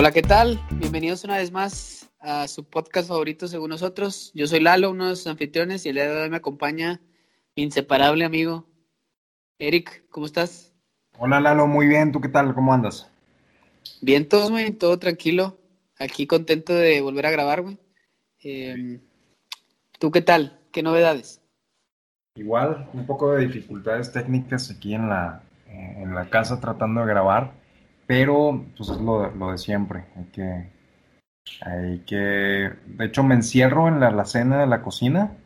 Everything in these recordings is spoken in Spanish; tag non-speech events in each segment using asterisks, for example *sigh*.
Hola, ¿qué tal? Bienvenidos una vez más a su podcast favorito según nosotros. Yo soy Lalo, uno de sus anfitriones, y el día de hoy me acompaña mi inseparable amigo Eric. ¿Cómo estás? Hola Lalo, muy bien. ¿Tú qué tal? ¿Cómo andas? Bien, todo, güey, todo tranquilo. Aquí contento de volver a grabar, güey. Eh, ¿Tú qué tal? ¿Qué novedades? Igual, un poco de dificultades técnicas aquí en la, en la casa tratando de grabar, pero pues es lo, lo de siempre. Hay que, hay que, de hecho me encierro en la alacena de la cocina,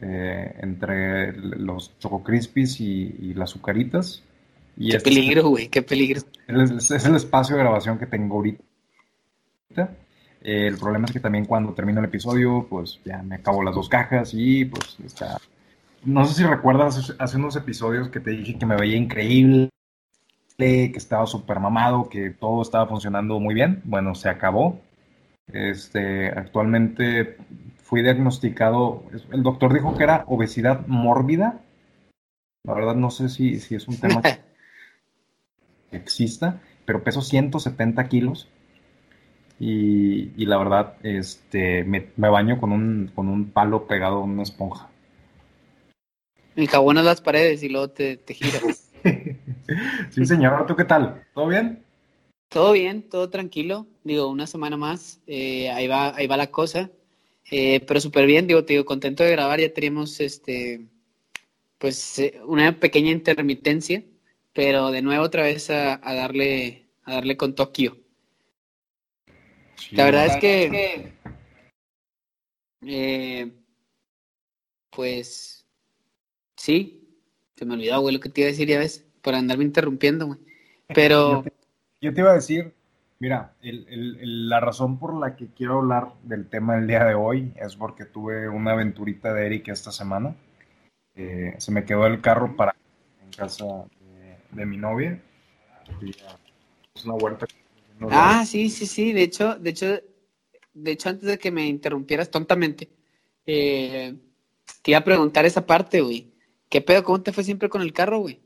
eh, entre los Choco Crispies y, y las azucaritas. Y qué este peligro, güey, qué peligro. Es, es el espacio de grabación que tengo ahorita. Eh, el problema es que también cuando termino el episodio, pues ya me acabo las dos cajas y pues está. No sé si recuerdas hace- hace unos episodios que te dije que me veía increíble, que estaba súper mamado, que todo estaba funcionando muy bien. Bueno, se acabó. Este, actualmente fui diagnosticado, el doctor dijo que era obesidad mórbida. La verdad no sé si, si es un tema *laughs* que exista, pero peso 170 kilos. Y, y la verdad, este, me, me baño con un, con un palo pegado a una esponja. Enjabonas las paredes y luego te, te giras. Sí, señor, ¿tú qué tal? ¿Todo bien? Todo bien, todo tranquilo. Digo, una semana más, eh, ahí va, ahí va la cosa. Eh, pero súper bien, digo, te digo, contento de grabar. Ya teníamos este, pues, eh, una pequeña intermitencia, pero de nuevo otra vez a, a darle, a darle con Tokio. La verdad es que, eh, pues, sí, se me olvidó, güey, lo que te iba a decir, ya ves, por andarme interrumpiendo, güey. *laughs* Pero, Yo te, yo te iba a decir, mira, el- el- el- la razón por la que quiero hablar del tema del día de hoy es porque tuve una aventurita de Eric esta semana. Eh, se me quedó el carro para en casa de, de mi novia. Y, ah, es una vuelta. ah, sí, sí, sí, de hecho, de hecho, de hecho, antes de que me interrumpieras tontamente, eh, te iba a preguntar esa parte, güey. ¿Qué pedo? ¿Cómo te fue siempre con el carro, güey?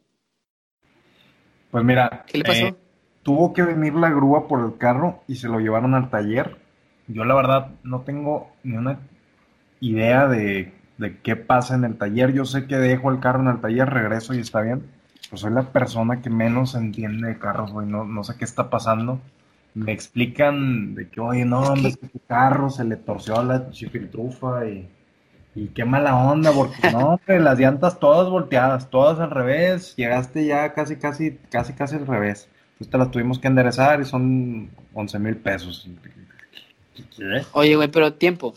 Pues mira, ¿Qué le pasó? eh, tuvo que venir la grúa por el carro y se lo llevaron al taller. Yo la verdad no tengo ni una idea de, de qué pasa en el taller. Yo sé que dejo el carro en el taller, regreso y está bien. Pues soy la persona que menos entiende de carros, güey. No, no sé qué está pasando. Me explican de que, oye, no, Es hombre, que- es que tu carro se le torció la chifiltrufa y, y qué mala onda, porque no, hombre, las llantas todas volteadas, todas al revés. Llegaste ya casi, casi, casi, casi al revés. Entonces te las tuvimos que enderezar y son 11 mil pesos. ¿Qué? Oye, güey, pero tiempo.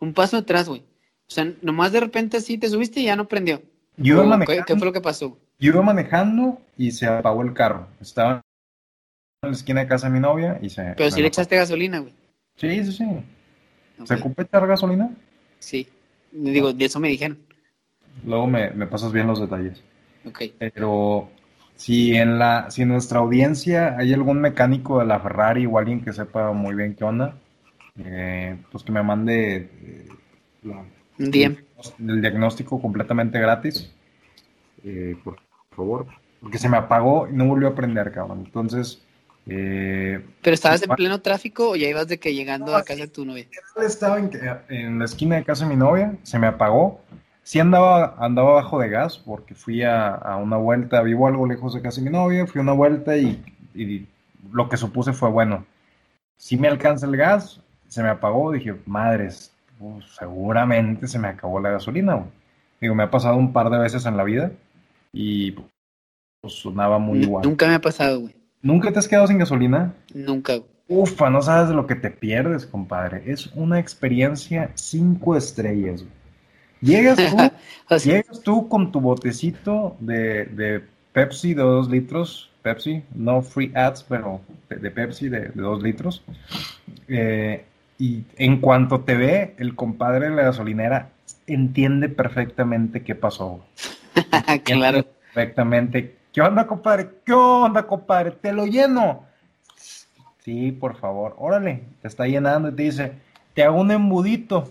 Un paso atrás, güey. O sea, nomás de repente así te subiste y ya no prendió. Yo iba ¿Qué, manejando, qué fue lo que pasó? yo iba manejando y se apagó el carro. Estaba en la esquina de casa de mi novia y se... Pero si le echaste gasolina, güey. Sí, sí, sí. ¿Se ocupa echar gasolina? Sí. Digo, de eso me dijeron. Luego me, me pasas bien los detalles. Ok. Pero si en la, si en nuestra audiencia hay algún mecánico de la Ferrari o alguien que sepa muy bien qué onda, eh, pues que me mande eh, la- el diagnóstico completamente gratis. Eh, por favor. Porque se me apagó y no volvió a prender, cabrón. Entonces, eh, ¿Pero estabas en pleno tráfico o ya ibas de que llegando No, a casa de tu novia? estaba en, en la esquina de casa de mi novia, se me apagó. Sí andaba, andaba bajo de gas porque fui a, a una vuelta, vivo algo lejos de casa de mi novia, fui a una vuelta y, y lo que supuse fue, bueno, si me alcanza el gas, se me apagó, dije, madres, pues, seguramente se me acabó la gasolina. güey". Digo, me ha pasado un par de veces en la vida y pues sonaba muy igual. Nunca me ha pasado, güey. ¿Nunca te has quedado sin gasolina? Nunca. Ufa, no sabes lo que te pierdes, compadre. Es una experiencia cinco estrellas. güey. Llegas tú, *laughs* O sea, llegas tú con tu botecito de, de Pepsi de dos litros, Pepsi, no free ads, pero de, Pepsi de, de dos litros. Eh, y en cuanto te ve, el compadre de la gasolinera entiende perfectamente qué pasó. *laughs* claro. Perfectamente. ¿Qué onda, compadre? ¿Qué onda, compadre? Te lo lleno. Sí, por favor. Órale, te está llenando y te dice, te hago un embudito.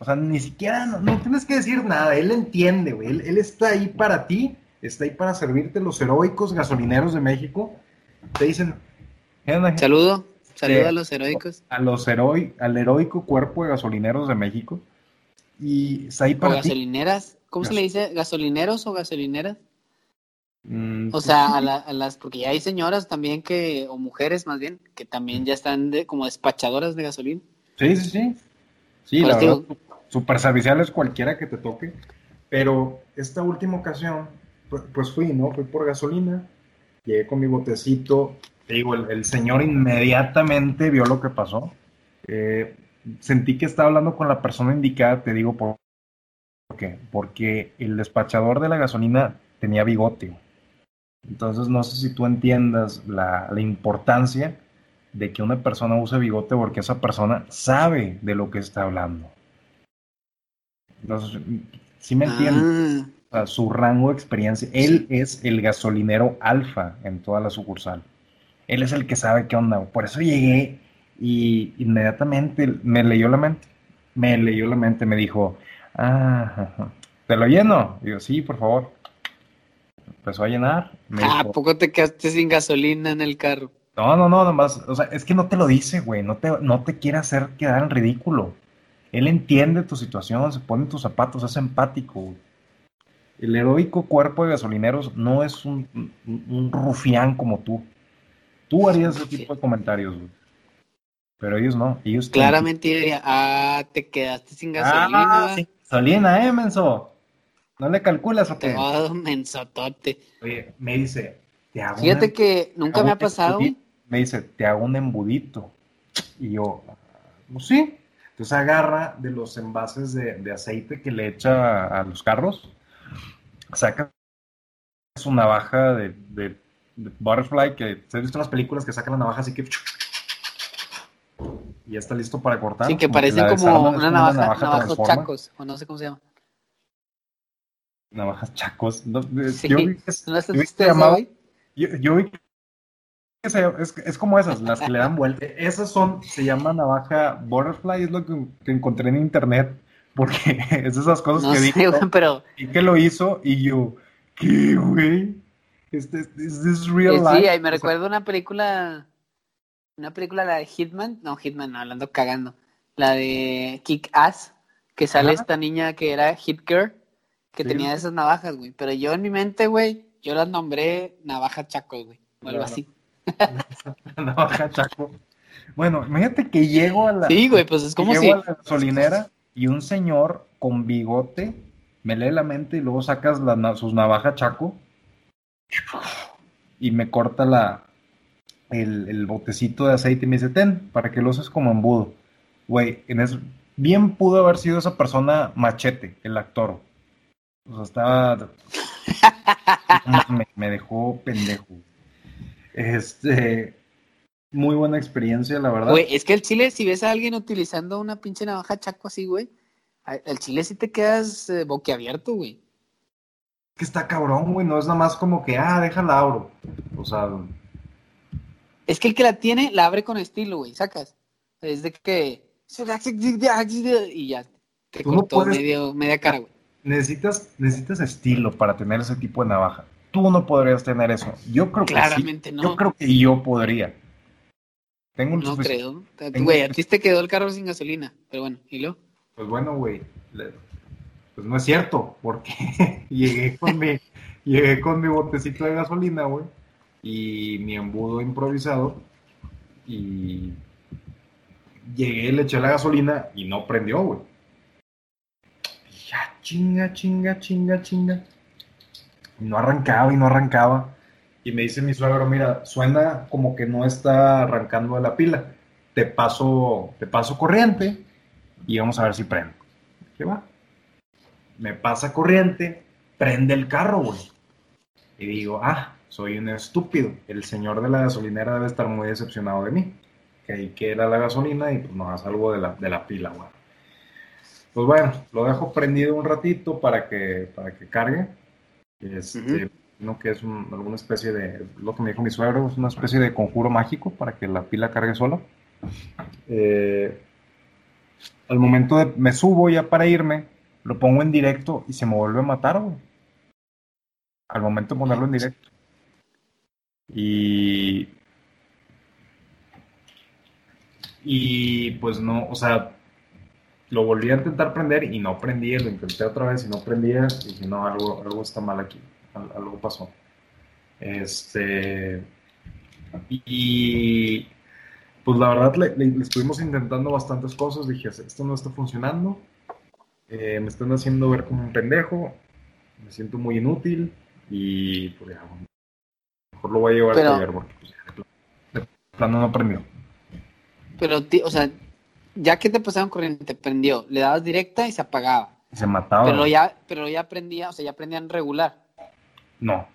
O sea, ni siquiera, no, no tienes que decir nada. Él entiende, güey. Él, él está ahí para ti. Está ahí para servirte los heroicos gasolineros de México. Te dicen. Saludo. Saludos a los heroicos. A los heroi al heroico cuerpo de gasolineros de México. Y ahí para gasolineras. ¿Cómo se le dice? ¿Gasolineros o gasolineras? Mm, o pues sea, a, las, porque ya hay señoras también que, o mujeres más bien, que también ya están de, como despachadoras de gasolina. Sí, sí, sí. Sí, la verdad, super serviciales cualquiera que te toque. Pero esta última ocasión, pues fui, ¿no? Fui por gasolina, llegué con mi botecito, te digo, el, señor inmediatamente vio lo que pasó. Eh, sentí que estaba hablando con la persona indicada, te digo por, qué. Porque el despachador de la gasolina tenía bigote. Entonces no sé si tú entiendas la, la importancia de que una persona use bigote porque esa persona sabe de lo que está hablando. Entonces, ¿sí me entiendes? Ah. su rango de experiencia. Él es el gasolinero alfa en toda la sucursal. Él es el que sabe qué onda. Por eso llegué y inmediatamente me leyó la mente. Me leyó la mente, me dijo, ah, ¿te lo lleno? Y yo, sí, por favor. Empezó a llenar. ah, ¿a poco te quedaste sin gasolina en el carro? No, no, no, nomás, o sea, es que no te lo dice, güey, no te, no te quiere hacer quedar en ridículo. Él entiende tu situación, se pone en tus zapatos, es empático. El heroico cuerpo de gasolineros no es un, un, rufián como tú. Tú harías ese tipo de comentarios, güey. Pero ellos no, ellos... Claramente diría, ah, te quedaste sin gasolina. Ah, sin gasolina, eh, menso. No le calculas o qué. Oh, mensotote. Oye, me dice, te hago Fíjate que nunca me ha pasado me dice, te hago un embudito. Y yo, pues sí. Entonces agarra de los envases de, aceite que le echa a los carros, saca su navaja de, de, butterfly, que se ha visto en las películas que saca la navaja así que... Y ya está listo para cortar. Sí, que parece como, una navaja, navajos chacos, o no sé cómo se llama. Navajas chacos. yo vi que, yo, yo, yo vi que es, como esas, las que le dan vuelta. Esas son, se llama navaja butterfly, es lo que, encontré en internet, porque *laughs* es esas cosas que dijo. pero... Y que lo hizo, y yo, ¿qué, güey? Este, ¿Es real life? Sí, ahí me recuerdo una película, una película, la de Hitman, no, Hitman, no, hablando cagando, la de Kick Ass, que sale esta niña que era Hit Girl, que tenía esas navajas, güey. Pero yo en mi mente, güey, yo las nombré navaja chacos, güey, o algo así. *laughs* Bueno, imagínate que llego a la. Sí, güey, pues es como llego a la gasolinera y un señor con bigote me lee la mente y luego sacas la, sus navajas chaco y me corta la el, botecito de aceite y me dice, ten, para que lo uses como embudo. Güey, en bien pudo haber sido esa persona machete, el actor. O sea, estaba... *laughs* me, me dejó pendejo. Este, muy buena experiencia, la verdad. Güey, es que el chile, si ves a alguien utilizando una pinche navaja chaco así, güey, el chile sí te quedas eh, boquiabierto, güey. Que está cabrón, güey, no es nada más como que, ah, déjala abro. O sea. Es que el que la tiene, la abre con estilo, güey, sacas. Es de que. Y ya, te cortó medio, media cara, güey. Necesitas, necesitas estilo para tener ese tipo de navaja tú no podrías tener eso. Yo creo que no. Yo creo que yo podría. Tengo un no creo. Güey, a ti te quedó el carro sin gasolina. Pero bueno, ¿y lo? Pues bueno, güey. Pues no es cierto, porque *laughs* llegué con mi llegué con mi botecito de gasolina, güey, y mi embudo improvisado y llegué, le eché la gasolina y no prendió, güey. Chinga, chinga, chinga, chinga no arrancaba y no arrancaba. Y me dice mi suegro, mira, suena como que no está arrancando de la pila. Te paso, te paso corriente y vamos a ver si prende. ¿Qué va? Me pasa corriente, prende el carro, güey. Y digo, ah, soy un estúpido. El señor de la gasolinera debe estar muy decepcionado de mí. Que ahí que era la gasolina y pues no salgo de la, de la pila, güey. Pues bueno, lo dejo prendido un ratito para que, para que cargue este, ¿no? que es alguna especie de, lo que me dijo mi suegro, es una especie de conjuro mágico para que la pila cargue sola. Eh, al momento de, me subo ya para irme, lo pongo en directo y se me vuelve a matar, Al momento de ponerlo en directo. Y Y pues no, o sea, lo volví a intentar prender y no prendía, lo intenté otra vez y no prendía. Y dije, no, algo, algo está mal aquí, algo pasó. Este. Y pues la verdad le, estuvimos intentando bastantes cosas. Dije, esto no está funcionando. Eh, me están haciendo ver como un pendejo. Me siento muy inútil. Y pues ya, mejor lo voy a llevar a taller porque pues, de plano no prendió. Pero, o sea, ya que te pasaron corriente, prendió, le dabas directa y se apagaba. Se mataba. Pero ya, pero ya prendía, o sea, ya prendían regular. No.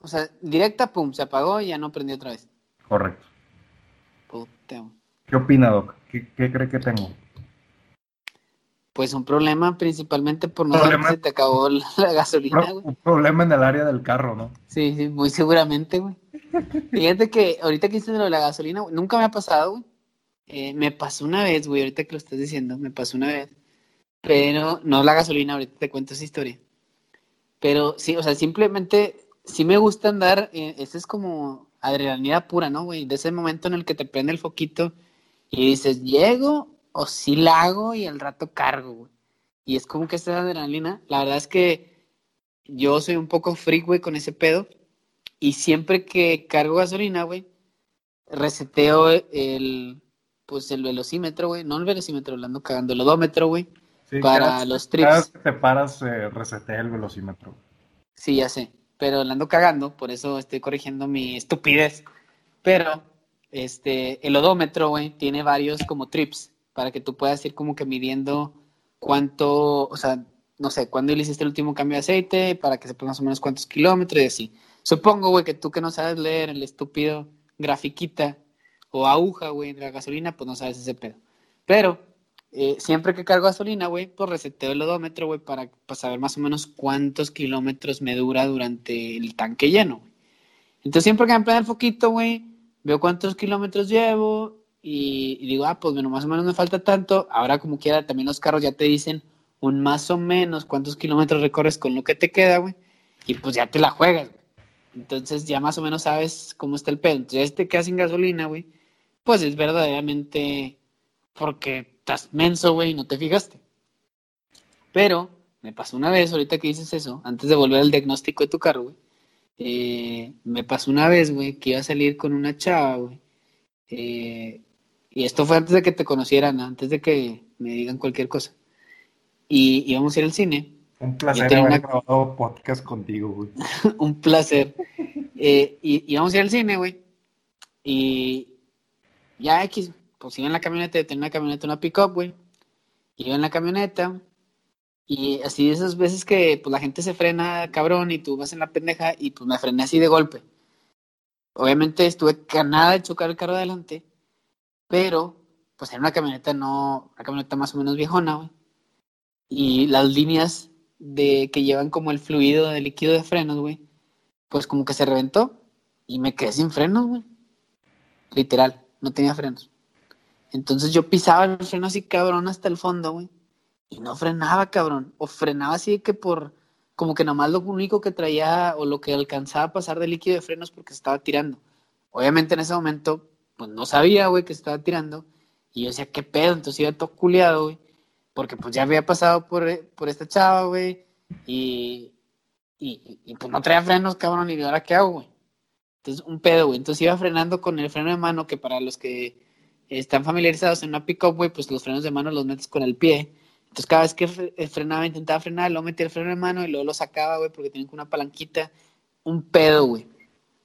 O sea, directa, pum, se apagó y ya no prendió otra vez. Correcto. ¿Qué opina, Doc? ¿Qué, cree que tengo? Pues un problema principalmente por no saber se te acabó la, gasolina, güey. Un problema en el área del carro, ¿no? Sí, sí, muy seguramente, güey. Fíjate que ahorita que hiciste lo de la gasolina, nunca me ha pasado, güey. Eh, me pasó una vez, güey, ahorita que lo estás diciendo, me pasó una vez. Pero no la gasolina, ahorita te cuento esa historia. Pero sí, o sea, simplemente sí me gusta andar, eh, ese es como adrenalina pura, ¿no, güey? De ese momento en el que te prende el foquito y dices, llego o sí la hago y al rato cargo, güey. Y es como que esa adrenalina, la verdad es que yo soy un poco freak, güey, con ese pedo. Y siempre que cargo gasolina, güey, reseteo el, pues el velocímetro, güey. No el velocímetro, lo ando cagando, el odómetro, güey. para los trips. Cada vez que te paras, eh, resetea el velocímetro. Sí, ya sé pero la ando cagando, por eso estoy corrigiendo mi estupidez. Pero este, el odómetro, güey, tiene varios como trips para que tú puedas ir como que midiendo cuánto, o sea, no sé, cuándo le hiciste el último cambio de aceite, para que sepas más o menos cuántos kilómetros y así. Supongo, güey, que tú que no sabes leer el estúpido grafiquita o aguja, güey, de la gasolina, pues no sabes ese pedo. Pero eh, siempre que cargo gasolina, güey, pues reseteo el odómetro, güey, para, saber más o menos cuántos kilómetros me dura durante el tanque lleno, güey. Entonces, siempre que me prende el foquito, güey, veo cuántos kilómetros llevo y, digo, ah, pues bueno, más o menos me falta tanto. Ahora, como quiera, también los carros ya te dicen un más o menos cuántos kilómetros recorres con lo que te queda, güey. Y pues ya te la juegas, güey. Entonces, ya más o menos sabes cómo está el pedo. Entonces, ya te quedas sin gasolina, güey. Pues es verdaderamente porque estás menso, güey, no te fijaste. Pero me pasó una vez, ahorita que dices eso, antes de volver al diagnóstico de tu carro, güey, eh, me pasó una vez, güey, que iba a salir con una chava, güey. Eh, y esto fue antes de que te conocieran, antes de que me digan cualquier cosa. Y íbamos a ir al cine. Un placer haber grabado podcast contigo, güey. *laughs* un placer. Eh, y íbamos a ir al cine, güey. Y ya X, pues iba en la camioneta, tenía una camioneta, una pick-up, güey. Iba en la camioneta y así esas veces que pues la gente se frena, cabrón, y tú vas en la pendeja y pues me frené así de golpe. Obviamente estuve ganada de chocar el carro adelante, pero pues era una camioneta no, una camioneta más o menos viejona, güey. Y las líneas de que llevan como el fluido de líquido de frenos, güey, pues como que se reventó y me quedé sin frenos, güey. Literal, no tenía frenos. Entonces yo pisaba el freno así cabrón hasta el fondo, güey. Y no frenaba, cabrón. O frenaba así que por, como que nomás lo único que traía o lo que alcanzaba a pasar de líquido de frenos porque se estaba tirando. Obviamente en ese momento, pues no sabía, güey, que se estaba tirando. Y yo decía, ¿qué pedo? Entonces iba todo culiado, güey. Porque pues ya había pasado por, por esta chava, güey. Y, y, y, pues no traía frenos, cabrón. Y ahora qué hago, güey. Entonces un pedo, güey. Entonces iba frenando con el freno de mano, que para los que están familiarizados en una pick-up, güey, pues los frenos de mano los metes con el pie. Entonces cada vez que eh, frenaba, intentaba frenar, luego metía el freno de mano y luego lo sacaba, güey, porque tenía una palanquita. Un pedo, güey.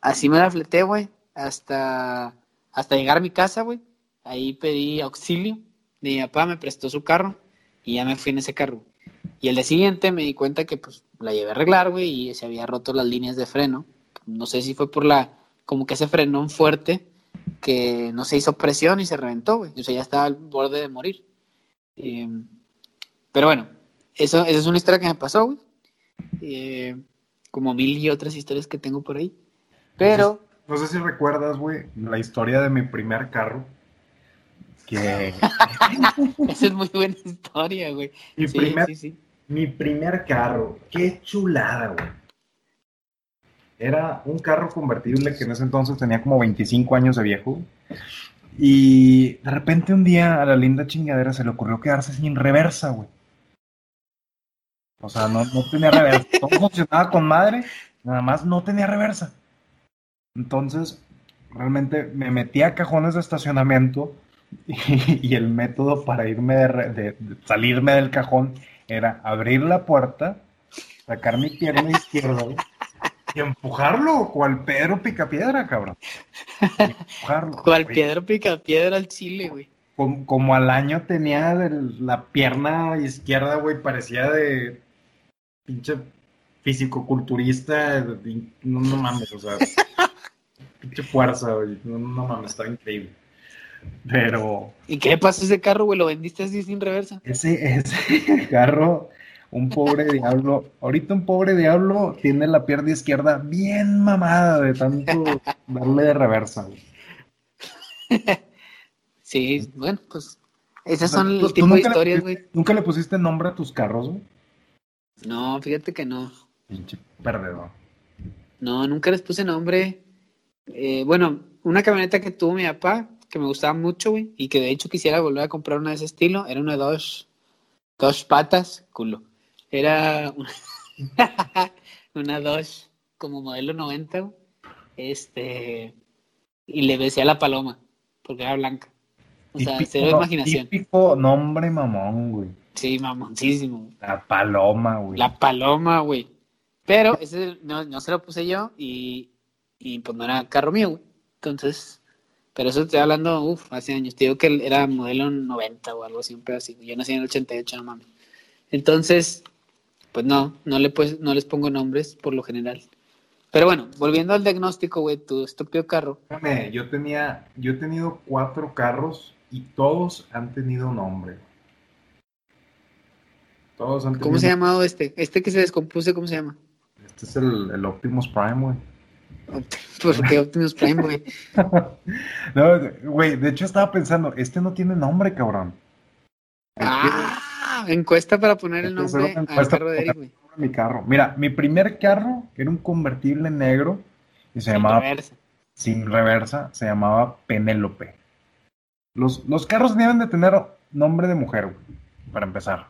Así me la fleté, güey, hasta, hasta llegar a mi casa, güey. Ahí pedí auxilio. Mi papá me prestó su carro y ya me fui en ese carro. Y el día siguiente me di cuenta que pues la llevé a arreglar, güey, y se había roto las líneas de freno. No sé si fue por la, como que ese frenón fuerte que no se hizo presión y se reventó, güey. O sea, ya estaba al borde de morir. Eh, pero bueno, eso, esa es una historia que me pasó, güey. Eh, como mil y otras historias que tengo por ahí. Pero. No sé, si recuerdas, güey, la historia de mi primer carro. Que. *laughs* esa es muy buena historia, güey. Mi, primer, mi primer carro. Qué chulada, güey. Era un carro convertible que en ese entonces tenía como 25 años de viejo. Y de repente un día a la linda chingadera se le ocurrió quedarse sin reversa, güey. O sea, no, no tenía reversa. *laughs* Todo funcionaba con madre, nada más no tenía reversa. Entonces, realmente me metí a cajones de estacionamiento *laughs* y, el método para irme de, de- salirme del cajón era abrir la puerta, sacar mi pierna izquierda *laughs* y empujarlo, cual Pedro Picapiedra, cabrón. Y empujarlo. *laughs* Cual güey. piedra pica piedra al chile, güey. Como, como al año tenía del- la pierna izquierda, güey, parecía de pinche fisicoculturista. de- No, no mames, o sea, *laughs* pinche fuerza, güey. No, no mames, estaba increíble. Pero ¿Y qué le pasó ese carro, güey? ¿Lo vendiste así sin reversa? ese, ese carro, un pobre diablo, ahorita un pobre diablo tiene la pierna izquierda bien mamada de tanto darle de reversa, güey. *laughs* Sí, bueno, pues esas O sea, son ¿tú- el tipo de historias, pusiste- güey. ¿Nunca le pusiste nombre a tus carros, güey? No, fíjate que no. Pinche perdedor. No, nunca les puse nombre. Eh, bueno, una camioneta que tuvo mi papá, que me gustaba mucho, güey, y que de hecho quisiera volver a comprar una de ese estilo, era una dos, dos patas, culo. Era una, *laughs* una dos como modelo 90, güey. Este, y le decía la paloma, porque era blanca. O sea, Típico, cero no- imaginación. típico nombre mamón, güey. Sí, mamoncísimo. La paloma, güey. La paloma, güey. Pero ese no, no se lo puse yo y, y pues no era carro mío, güey. Entonces, pero eso estoy hablando, uff, hace años. Te digo que era modelo 90 o algo así, un pedo así. Yo nací en el 88, no mames. Entonces, pues no, no, le pues, no les pongo nombres por lo general. Pero bueno, volviendo al diagnóstico, güey, tu estúpido carro. Yo tenía, yo he tenido cuatro carros y todos han tenido nombre. Todos han tenido ¿Cómo se ha llamado este? Este que se descompuse, ¿cómo se llama? Este es el, el Optimus Prime, güey. *laughs* ¿Por qué Optimus Prime, güey? *laughs* No, güey, de hecho estaba pensando, este no tiene nombre, cabrón. Que- Ah, encuesta para poner el hacer nombre al carro de Eric, güey. mi carro. Mira, mi primer carro era un convertible negro y se Sin llamaba reversa. sin reversa, se llamaba Penélope. Los, los carros deben de tener nombre de mujer, güey, para empezar.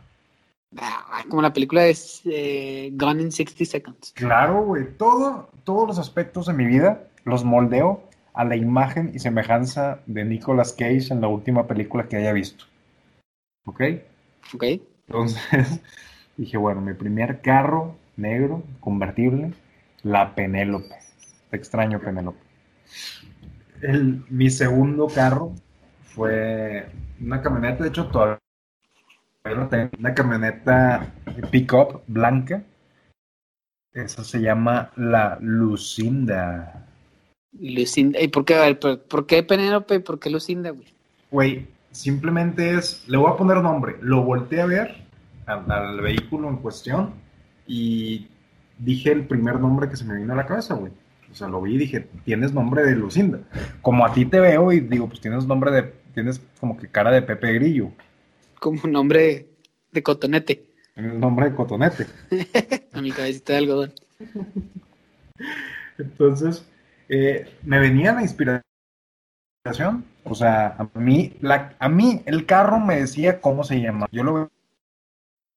Ah, como la película de eh, Gone in 60 Seconds. Claro, güey, todo, todos los aspectos de mi vida los moldeo a la imagen y semejanza de Nicolas Cage en la última película que haya visto. ¿Ok? ¿Ok? Entonces *laughs* dije, bueno, mi primer carro negro, convertible, la Penélope. Te extraño, Penélope. El- mi segundo carro fue una camioneta, de hecho, todavía una camioneta pick-up blanca. Esa se llama la Lucinda. Lucinda. ¿Y por qué, por, por qué Penélope y por qué Lucinda, güey? Güey, simplemente es, le voy a poner nombre, lo volteé a ver al, al vehículo en cuestión y dije el primer nombre que se me vino a la cabeza, güey. O sea, lo vi y dije, tienes nombre de Lucinda. Como a ti te veo y digo, pues tienes nombre de, tienes como que cara de Pepe Grillo, Como un nombre de cotonete tienes nombre de Cotonete. *laughs* a mi cabecita de algodón. Entonces, eh, me venía la inspiración. O sea, a mí, la- a mí el carro me decía cómo se llamaba. Yo lo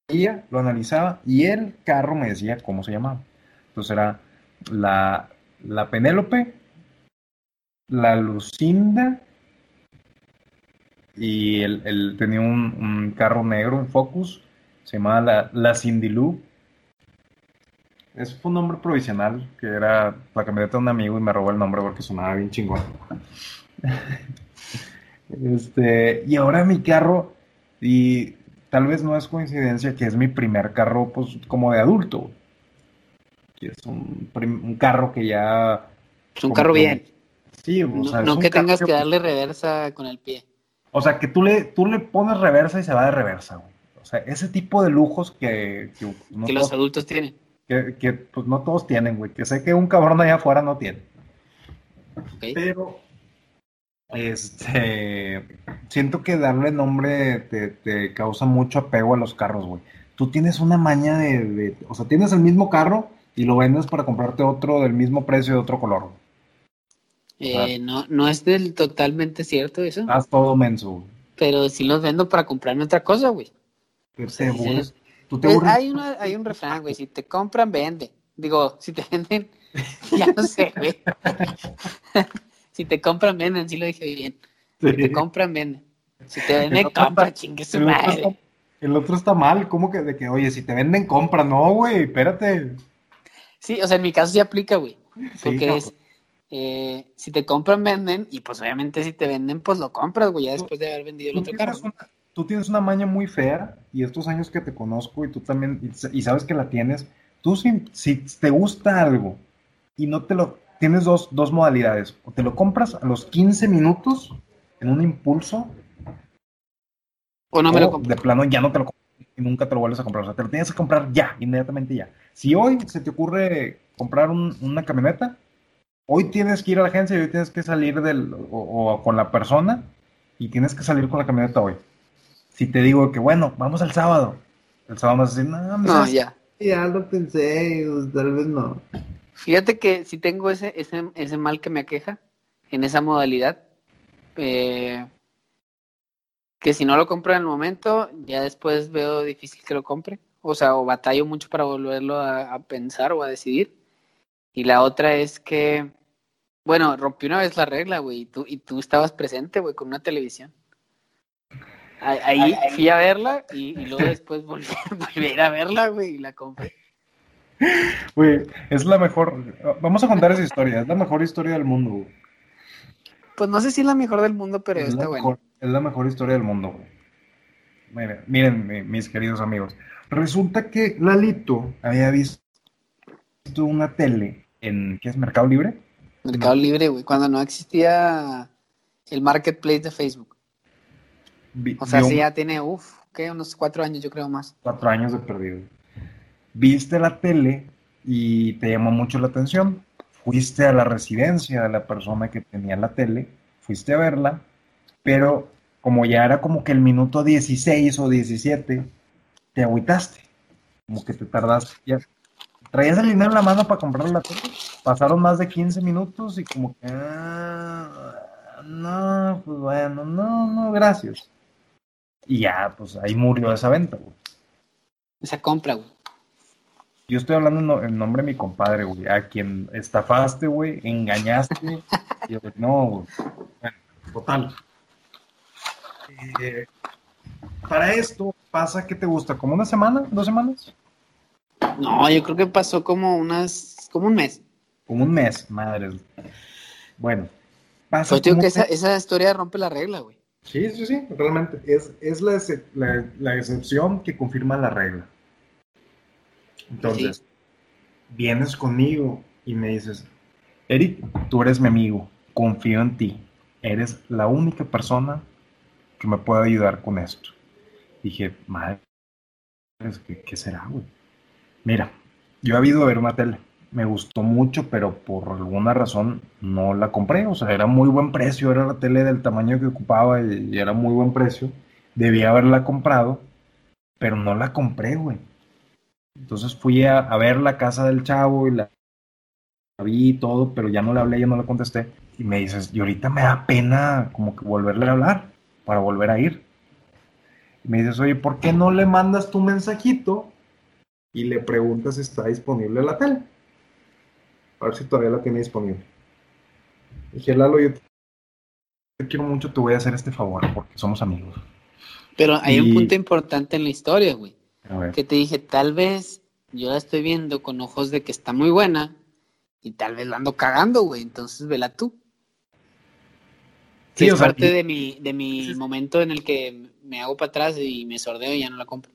veía, lo analizaba y el carro me decía cómo se llamaba. Entonces era la, la Penélope, la Lucinda y el- tenía un, un carro negro, un Focus, se llamaba la, la Cindy Lou. Ese fue un nombre provisional, que era la camioneta de un amigo y me robó el nombre porque sonaba bien chingón. *laughs* Este, y ahora mi carro, y tal vez no es coincidencia que es mi primer carro, pues, como de adulto. Que es un, un carro que ya. Es un carro que- bien. Sí, o No, sea, que tengas que darle reversa con el pie. O sea, que tú le, tú le pones reversa y se va de reversa, güey. O sea, ese tipo de lujos que, que no, que los adultos tienen. que, que, pues, no todos tienen, güey. Que sé que un cabrón allá afuera no tiene. ¿ok? Pero, este, siento que darle nombre te, te causa mucho apego a los carros, güey. Tú tienes una maña de, de- o sea, tienes el mismo carro y lo vendes para comprarte otro del mismo precio de otro color. Eh, no, no es del totalmente cierto eso. Haz todo menso, güey. Pero sí los vendo para comprarme otra cosa, güey. Aburres- sí. tú te Pues, hay, una, hay un refrán, güey. Si te compran, vende. Digo, si te venden, *laughs* ya no sé, güey. *laughs* si te compran, venden. Sí lo dije bien. Si te compran, venden. Si te *laughs* venden, compra, chingue su el, otro madre. está, el otro está mal, ¿cómo que de que, oye, si te venden, compra? No, güey, espérate. Sí, o sea, en mi caso sí aplica, güey. Sí, Porque no, es, eh, si te compran, venden. Y pues obviamente si te venden, pues lo compras, güey, ya después de haber vendido el otro carro. tienes, una, tú tienes una maña muy fea y estos años que te conozco y tú también, y sabes que la tienes, tú si, si te gusta algo y no te lo, tienes dos, dos modalidades, o te lo compras a los 15 minutos en un impulso, O no me lo o compro. de plano ya no te lo compras y nunca te lo vuelves a comprar, o sea, te lo tienes que comprar ya, inmediatamente ya. Si hoy se te ocurre comprar un- una camioneta, hoy tienes que ir a la agencia y hoy tienes que salir del, o, o con la persona y tienes que salir con la camioneta hoy. Si te digo que, bueno, vamos al sábado, el sábado vas a decir, no, No, ¿sabes ya. ya lo pensé, pues, tal vez no. Fíjate que si tengo ese, ese, ese mal que me aqueja en esa modalidad, eh, que si no lo compro en el momento, ya después veo difícil que lo compre. O sea, o batallo mucho para volverlo a, a pensar o a decidir. Y la otra es que, bueno, rompí una vez la regla, güey, y tú, y tú estabas presente, güey, con una televisión. Ahí, ahí fui a verla y, y luego después *laughs* volví, volví a ir a verla, güey, y la compré. Güey, es la mejor, vamos a contar esa historia, es la mejor historia del mundo, güey. Pues no sé si es la mejor del mundo, pero es, está bueno. es la mejor historia del mundo, güey. Miren, miren, mi- mis queridos amigos. Resulta que Lalito había visto una tele en, ¿qué es? Mercado Libre. Mercado Libre, güey, cuando no existía el marketplace de Facebook. Vi- O sea, sí ya tiene, uff, ¿qué? Unos cuatro años, yo creo más. cuatro años de perdido. Viste la tele y te llamó mucho la atención. Fuiste a la residencia de la persona que tenía la tele, fuiste a verla, pero como ya era como que el minuto 16 o 17, te agüitaste. Como que te tardaste. Ya. Traías el dinero en la mano para comprar la tele. Pasaron más de 15 minutos y como que... "Ah, no, pues bueno, no, no, gracias. Y ya, pues ahí murió esa venta, güey. Esa compra, güey. Yo estoy hablando en, no- en nombre de mi compadre, güey, a quien estafaste, güey, engañaste. y *laughs* yo, no, güey. Bueno, total. Eh, para esto pasa que te gusta, como una semana, dos semanas, No, yo creo que pasó como unas, como un mes. como un mes, madre. Bueno, pasa Pues digo como que esa, esa historia rompe la regla, güey. Sí, sí, sí, realmente. Es, es la, la- la excepción que confirma la regla. Entonces, vienes conmigo y me dices, Eric, tú eres mi amigo, confío en ti, eres la única persona que me puede ayudar con esto. Dije, madre, ¿qué, qué será, güey? Mira, yo he ido a ver una tele, me gustó mucho, pero por alguna razón no la compré. O sea, era muy buen precio, era la tele del tamaño que ocupaba y, y era muy buen precio. Debía haberla comprado, pero no la compré, güey. Entonces fui a, a ver la casa del chavo y la, la vi y todo, pero ya no le hablé, ya no le contesté. Y me dices, y ahorita me da pena como que volverle a hablar para volver a ir. Y me dices, oye, ¿por qué no le mandas tu mensajito y le preguntas si está disponible la tele? A ver si todavía la tiene disponible. Dije, Lalo, yo te quiero mucho, te voy a hacer este favor porque somos amigos. Pero hay un Y- punto importante en la historia, güey. A ver. Que te dije, tal vez yo la estoy viendo con ojos de que está muy buena y tal vez la ando cagando, güey. Entonces vela tú. Sí, es sea, parte de mi, de mi Sí, momento en el que me hago para atrás y me sordeo y ya no la compro.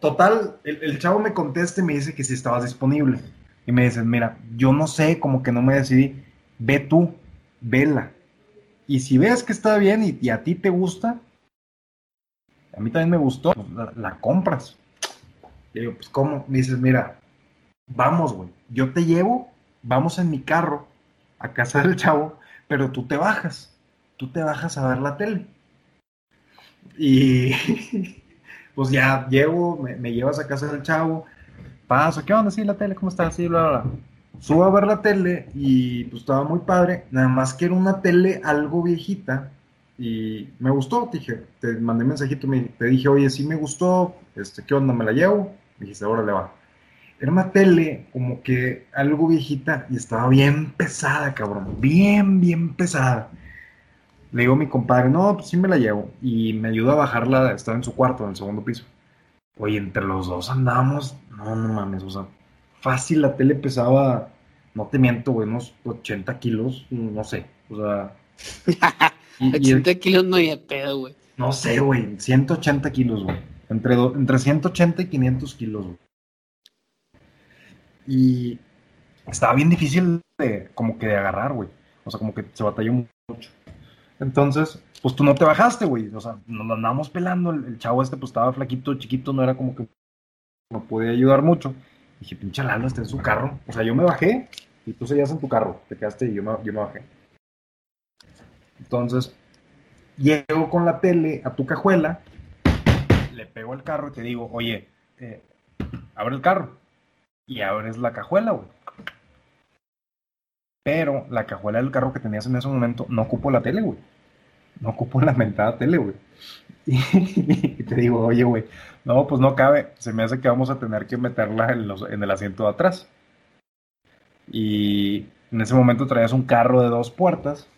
Total, el, el chavo me contesta y me dice que si estabas disponible. Y me dices, mira, yo no sé, como que no me decidí. Ve tú, vela. Y si ves que está bien y, y a ti te gusta, a mí también me gustó, pues, la, compras. Y digo, pues ¿cómo? Me dices, mira, vamos, güey, yo te llevo, vamos en mi carro a casa del chavo, pero tú te bajas, tú te bajas a ver la tele. Y *laughs* pues ya llego, me, me llevas a casa del chavo, paso, ¿qué onda? Sí, la tele, ¿cómo está? Sí, bla, bla, bla. subo a ver la tele y pues estaba muy padre, nada más que era una tele algo viejita y me gustó, te dije, te mandé mensajito, te dije, oye, sí me gustó, este, ¿qué onda? ¿Me la llevo? Me dijiste, ahora le va. Era una tele como que algo viejita y estaba bien pesada, cabrón, bien, bien pesada. Le digo a mi compadre, no, pues sí me la llevo. Y me ayuda a bajarla, estaba en su cuarto, en el segundo piso. Oye, entre los dos andamos, no, no mames, o sea, fácil la tele pesaba, no te miento, güey, unos 80 kilos, no sé, o sea... *laughs* 80 kilos no hay pedo, güey. No sé, güey, 180 kilos, güey. Entre, entre 180 y 500 kilos, güey. Y estaba bien difícil de, como que de agarrar, güey. O sea, como que se batalló mucho. Entonces, pues tú no te bajaste, güey. O sea, nos andábamos pelando. El, chavo este, pues estaba flaquito, chiquito, no era como que no podía ayudar mucho. dije, pinche Lalo, está en su carro. O sea, yo me bajé y tú seguías en tu carro. Te quedaste y yo me, yo me bajé. Entonces, llego con la tele a tu cajuela, le pego el carro y te digo, oye, eh, abre el carro. Y abres la cajuela, güey. Pero la cajuela del carro que tenías en ese momento no ocupó la tele, güey. No ocupó la mentada tele, güey. *laughs* Y, te digo, oye, güey, no, pues no cabe. Se me hace que vamos a tener que meterla en, el asiento de atrás. Y en ese momento traías un carro de dos puertas.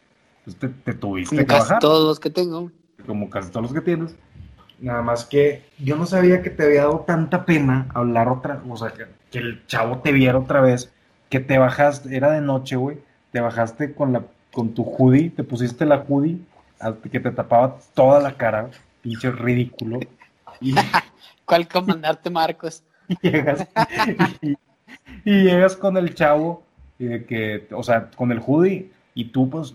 Pues te, te tuviste que casi todos los que tengo. Como casi todos los que tienes. Nada más que yo no sabía que te había dado tanta pena hablar otra, o sea, que, que el chavo te viera otra vez que te bajaste, era de noche, güey, te bajaste con la con tu hoodie, te pusiste la hoodie que te tapaba toda la cara, pinche ridículo. Y, *laughs* ¿Cuál comandarte, Marcos? *laughs* Y llegas, y, llegas con el chavo, y de que, o sea, con el hoodie, y tú, pues,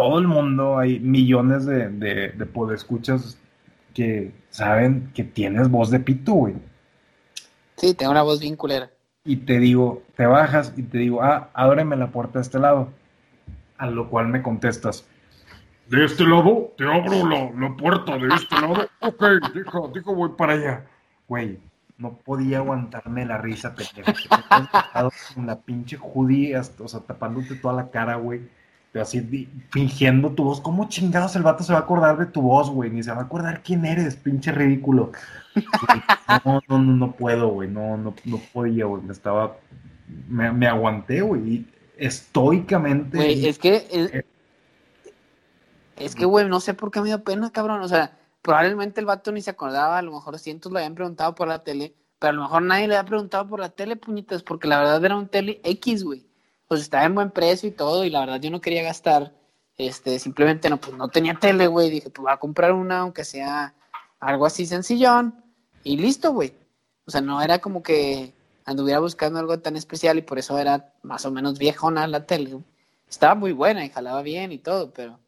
todo el mundo, hay millones de, de, de podescuchas que saben que tienes voz de pito, güey. Sí, tengo una voz bien culera y te digo, te bajas y te digo, ah, ábreme la puerta de este lado. A lo cual me contestas, de este lado, te abro la, puerta de este lado. *laughs* Ok, dijo, dijo, voy para allá. Güey, no podía aguantarme la risa, pendejo. con *laughs* la pinche hoodie, o sea, tapándote toda la cara, güey. Así fingiendo tu voz. ¿Cómo chingados el vato se va a acordar de tu voz, güey? Ni se va a acordar quién eres, pinche ridículo. *laughs* No, no, no, no puedo, güey. No, no, no podía, güey. Me estaba. Me, me aguanté, güey. Estoicamente. Güey, es que. Es, es que, güey, no sé por qué me dio pena, cabrón. O sea, probablemente el vato ni se acordaba. A lo mejor cientos lo habían preguntado por la tele. Pero a lo mejor nadie le había preguntado por la tele, puñitas. Porque la verdad era un tele X, güey. Pues estaba en buen precio y todo. Y la verdad yo no quería gastar. Este, simplemente no, pues no tenía tele, güey. Dije, pues voy a comprar una, aunque sea algo así sencillón y listo, güey. O sea, no era como que anduviera buscando algo tan especial y por eso era más o menos viejona la tele. Estaba muy buena y jalaba bien y todo, pero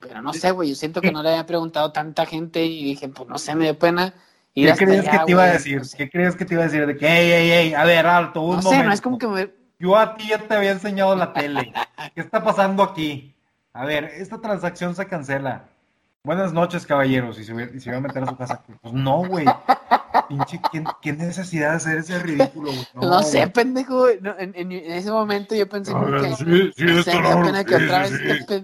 pero no sé, güey, yo siento que no le había preguntado tanta gente y dije, pues no sé, me dio pena. ¿Qué creías que te iba a decir? ¿Qué creías que te iba a decir? De que, ey, ey, ey, a ver, alto, un no Sé, no es como que me... Yo a ti ya te había enseñado la tele. ¿Qué está pasando aquí? A ver, esta transacción se cancela. Buenas noches, caballeros. Y se, iba a meter a su casa. Pues no, güey. Pinche, ¿quién, necesidad de hacer ese ridículo, güey? No, sé, pendejo. en, ese momento yo pensé que. Sí, sí, no sé, pena que otra vez te...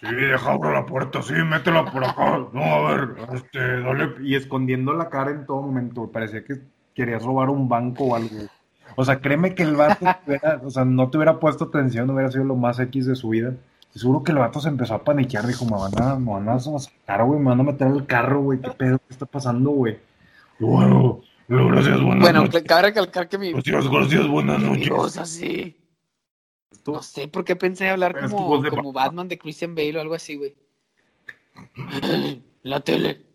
Sí, deja abro la puerta, sí, métela por acá. No, a ver, este, dale. Y escondiendo la cara en todo momento. Parecía que querías robar un banco o algo. O sea, créeme que el vato, *laughs* o sea, no te hubiera puesto atención, hubiera sido lo más X de su vida. Seguro que el vato se empezó a paniquear, dijo, me van a, me van a sacar, güey, me van a meter al carro, güey, qué pedo, qué está pasando, güey. Bueno, gracias, buenas bueno, noches. cabe recalcar que mi... Gracias, gracias, buenas noches. Sí. No sé por qué pensé hablar como, como Batman de Christian Bale o algo así, güey. *clears throat* La tele.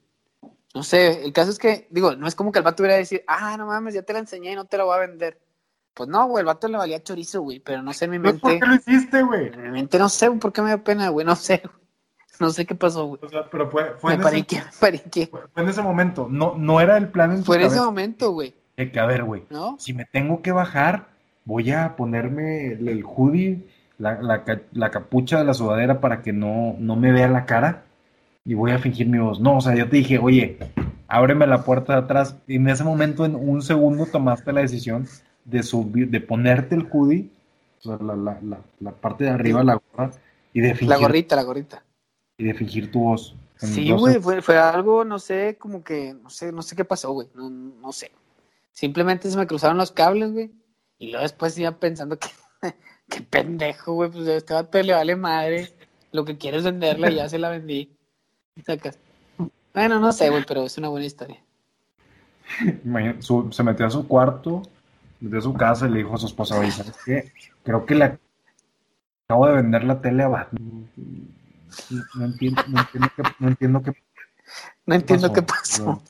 No sé, el caso es que, digo, no es como que el vato hubiera decir, ah, no mames, ya te la enseñé y no te la voy a vender. Pues no, güey, el vato le valía chorizo, güey, pero no sé en mi mente. ¿Por qué lo hiciste, güey? En mi mente no sé por qué me dio pena, güey, no sé. *laughs* No sé qué pasó, güey. O sea, pero fue, fue me en ese, me Fue, en ese momento, no, no era el plan en Fue en ese momento, güey. De que, a ver, güey, ¿No? si me tengo que bajar, voy a ponerme el, hoodie, la, la, la, capucha de la sudadera para que no, no me vea la cara y voy a fingir mi voz. No, o sea, yo te dije, oye, ábreme la puerta de atrás. Y en ese momento, en un segundo, tomaste la decisión de subir, de ponerte el hoodie, o sea, la, la, la, la parte de arriba de la gorra, y de fingir, La gorrita, la gorrita. y de fingir tu voz. Sí, güey, fue, fue algo, no sé, como que, no sé, no sé qué pasó, güey, no, no sé. Simplemente se me cruzaron los cables, güey, y luego después iba pensando que, *laughs* qué pendejo, güey, pues este vato le vale madre, lo que quiere es venderla y ya se la vendí. Sacas. Bueno, no sé, güey, pero es una buena historia. su- se metió a su cuarto, a su casa y le dijo a su esposa, oye, ¿sabes qué? Creo que le acabo de vender la tele a Batman. No entiendo, no entiendo qué, no entiendo qué No entiendo pasó. qué pasó.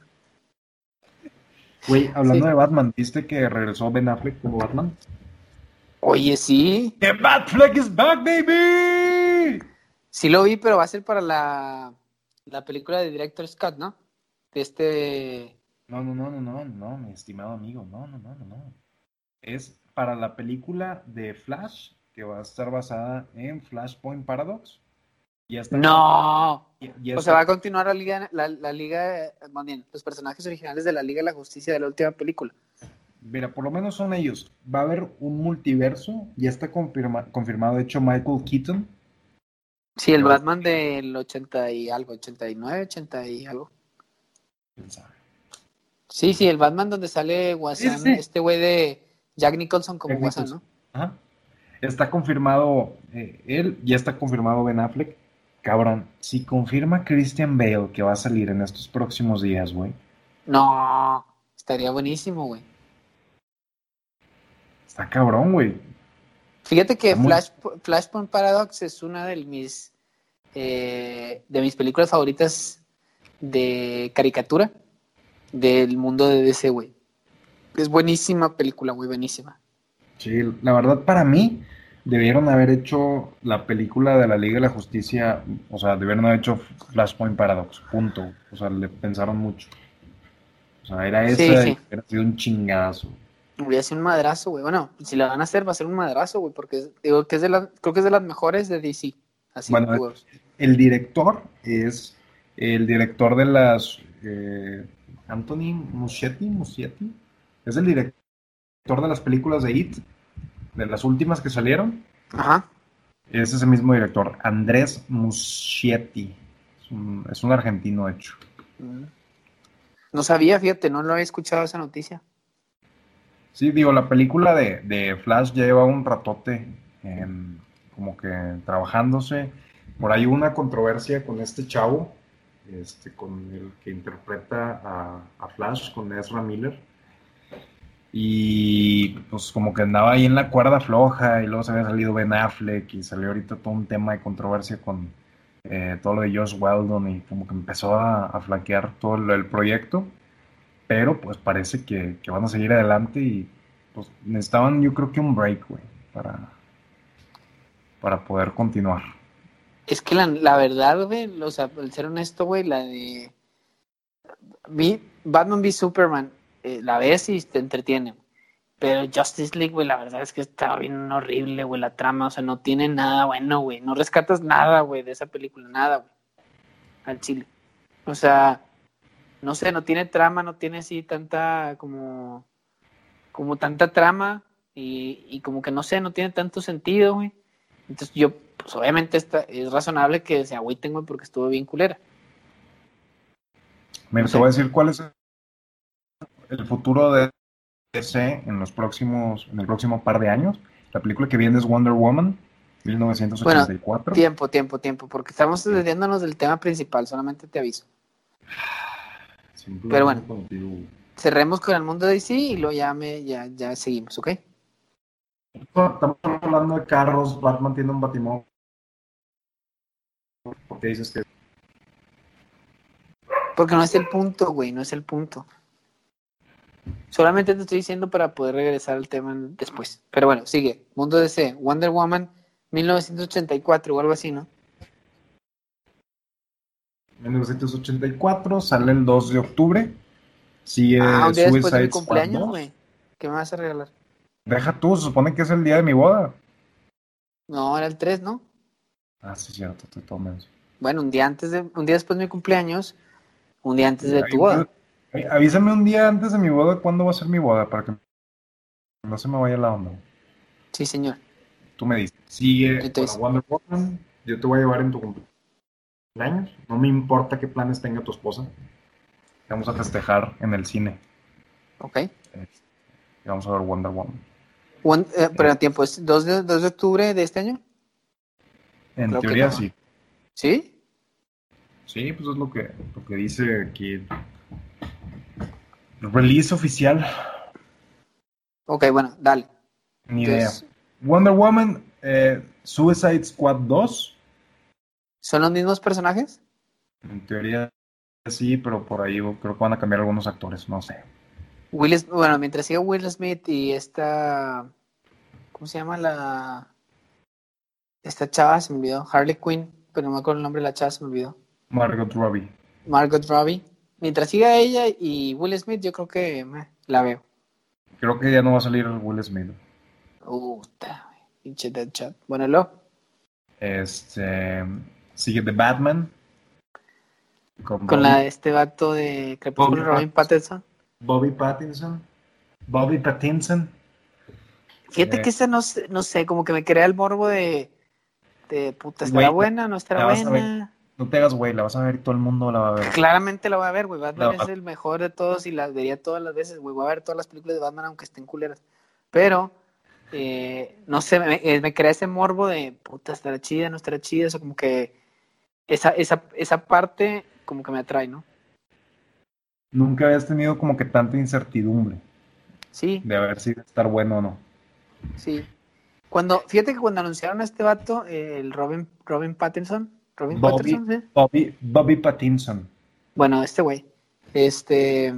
Güey, hablando Sí. de Batman, ¿viste que regresó Ben Affleck como Batman? Oye, sí, ¡Que Batfleck is back, baby! sí lo vi, pero va a ser para la, la película de Director Scott, ¿no? De este... No, no, no, no, no, no, mi estimado amigo, no, no, no, no, no. Es para la película de Flash, que va a estar basada en Flashpoint Paradox. Ya está. ¡No! ya- ya O sea, va a continuar la liga, la, la liga, más bien, los personajes originales de la Liga de la Justicia de la última película. Mira, por lo menos son ellos. Va a haber un multiverso, ya está confirma- confirmado, de hecho, Michael Keaton. Sí, el No. Batman del 80 y algo, 89, 80 y algo. quién sabe. Sí, sí, el Batman donde sale Guasán, Sí, sí. este güey de Jack Nicholson como Guasán, Nicholson. ¿no? Ajá. Está confirmado eh, él, ya está confirmado Ben Affleck. Cabrón, si confirma Christian Bale que va a salir en estos próximos días, güey. No, estaría buenísimo, güey. Está cabrón, güey. Fíjate que muy- Flash, Flashpoint Paradox es una de mis eh, de mis películas favoritas de caricatura del mundo de DC, güey. Es buenísima película, güey, buenísima. Sí, la verdad para mí debieron haber hecho la película de la Liga de la Justicia, o sea, debieron haber hecho Flashpoint Paradox, punto. O sea, le pensaron mucho. O sea, era esa Sí, sí. hubiera sido un chingazo. Voy a hacer un madrazo, güey. Bueno, si la van a hacer, va a ser un madrazo, güey, porque es- digo que es de las, creo que es de las mejores de DC. Así, Bueno, güey. El director es el director de las eh, Anthony Muschietti, Muschietti, es el director de las películas de It, de las últimas que salieron. Ajá. Es ese mismo director, Andrés Muschietti. Es un, es un argentino, de hecho. No sabía, fíjate, no lo había escuchado esa noticia. Sí, digo, la película de, de Flash ya lleva un ratote em, como que trabajándose. Por ahí una controversia con este chavo, este, con el que interpreta a, a Flash, con Ezra Miller. Y pues como que andaba ahí en la cuerda floja y luego se había salido Ben Affleck y salió ahorita todo un tema de controversia con eh, todo lo de Josh Weldon y como que empezó a, a flaquear todo el, proyecto. Pero pues parece que, van a seguir adelante y pues necesitaban yo creo que un break, güey, para, para poder continuar. Es que la, la verdad, güey, o sea, el ser honesto, güey, la de Batman v Superman, eh, la ves y te entretiene. Pero Justice League, güey, la verdad es que está bien horrible, güey, la trama, o sea, no tiene nada bueno, güey, no rescatas nada, güey, de esa película, nada, güey, al chile. O sea, no sé, no tiene trama, no tiene así tanta, como, como tanta trama y, y como que no sé, no tiene tanto sentido, güey. Entonces yo, pues obviamente está, es razonable que se agüiten, güey, porque estuvo bien culera. Mira, te voy a decir cuál es el futuro de DC en los próximos, en el próximo par de años. La película que viene es Wonder Woman, 1984. Tiempo, tiempo, tiempo, porque estamos desviándonos del tema principal, solamente te aviso. Siempre Pero bueno. contigo. Cerremos con el mundo de DC y luego ya, me, ya, ya seguimos, ¿ok? Estamos hablando de carros, Batman tiene un batimóvil. ¿Por qué dices que Porque no es el punto, güey, no es el punto. Solamente te estoy diciendo para poder regresar al tema después. Pero bueno, sigue. Mundo DC, Wonder Woman 1984 o algo así, ¿no? 1984 sale el 2 de octubre. Sigue ah, un día después de mi cumpleaños, 2. güey. ¿Qué me vas a regalar? Deja tú, se supone que es el día de mi boda. No, era el 3, ¿no? Ah, sí, cierto, te tomas. Bueno, un día antes de, un día después de mi cumpleaños, un día antes de tu boda. Avísame un día antes de mi boda cuándo va a ser mi boda para que no se me vaya la onda. Sí, señor. Tú me dices, sigue con Wonder Woman, yo te voy a llevar en tu cumpleaños. No me importa qué planes tenga tu esposa. Vamos a festejar en el cine. Ok. Y vamos a ver Wonder Woman. One- eh, pero a tiempo, ¿es 2 de, 2 de octubre de este año? En Creo teoría no. sí. ¿Sí? Sí, pues es lo que, lo que dice aquí. El release oficial. Ok, bueno, dale. Ni idea. Entonces, Wonder Woman, eh, Suicide Squad 2. ¿Son los mismos personajes? En teoría sí, pero por ahí creo que van a cambiar algunos actores, no sé. Will, bueno, mientras siga Will Smith y esta, ¿cómo se llama la, esta chava? Se me olvidó, Harley Quinn, pero no me acuerdo el nombre de la chava, se me olvidó. Margot Robbie. Margot Robbie. Mientras siga ella y Will Smith, yo creo que la veo. Creo que ya no va a salir Will Smith. Puta, pinche Deadshot. Bueno, lo. Este sigue The Batman. Con, Con la este vato de Crepúsculo, Robin Pattinson. Bobby Pattinson. Bobby Pattinson. Fíjate Eh. que esa no, sé- no sé, como que me crea el morbo de, de puta, ¿estará Güey, buena? ¿No estará buena? No te hagas güey, la vas a ver y todo el mundo la va a ver. Claramente lo voy a ver, güey. Batman La- es el mejor de todos y la vería todas las veces, güey. Voy a ver todas las películas de Batman aunque estén culeras. Pero, eh, no sé, me, eh, me crea ese morbo de, puta, estará chida, no estará chida. Eso como que esa, esa, esa parte como que me atrae, ¿no? Nunca habías tenido como que tanta incertidumbre Sí, de ver si va estar bueno o no. sí. Cuando, fíjate que cuando anunciaron a este vato, eh, el Robin, Robin Pattinson, Robin Bobby. Pattinson, ¿sí? Bobby, Bobby Pattinson. Bueno, este güey. Este.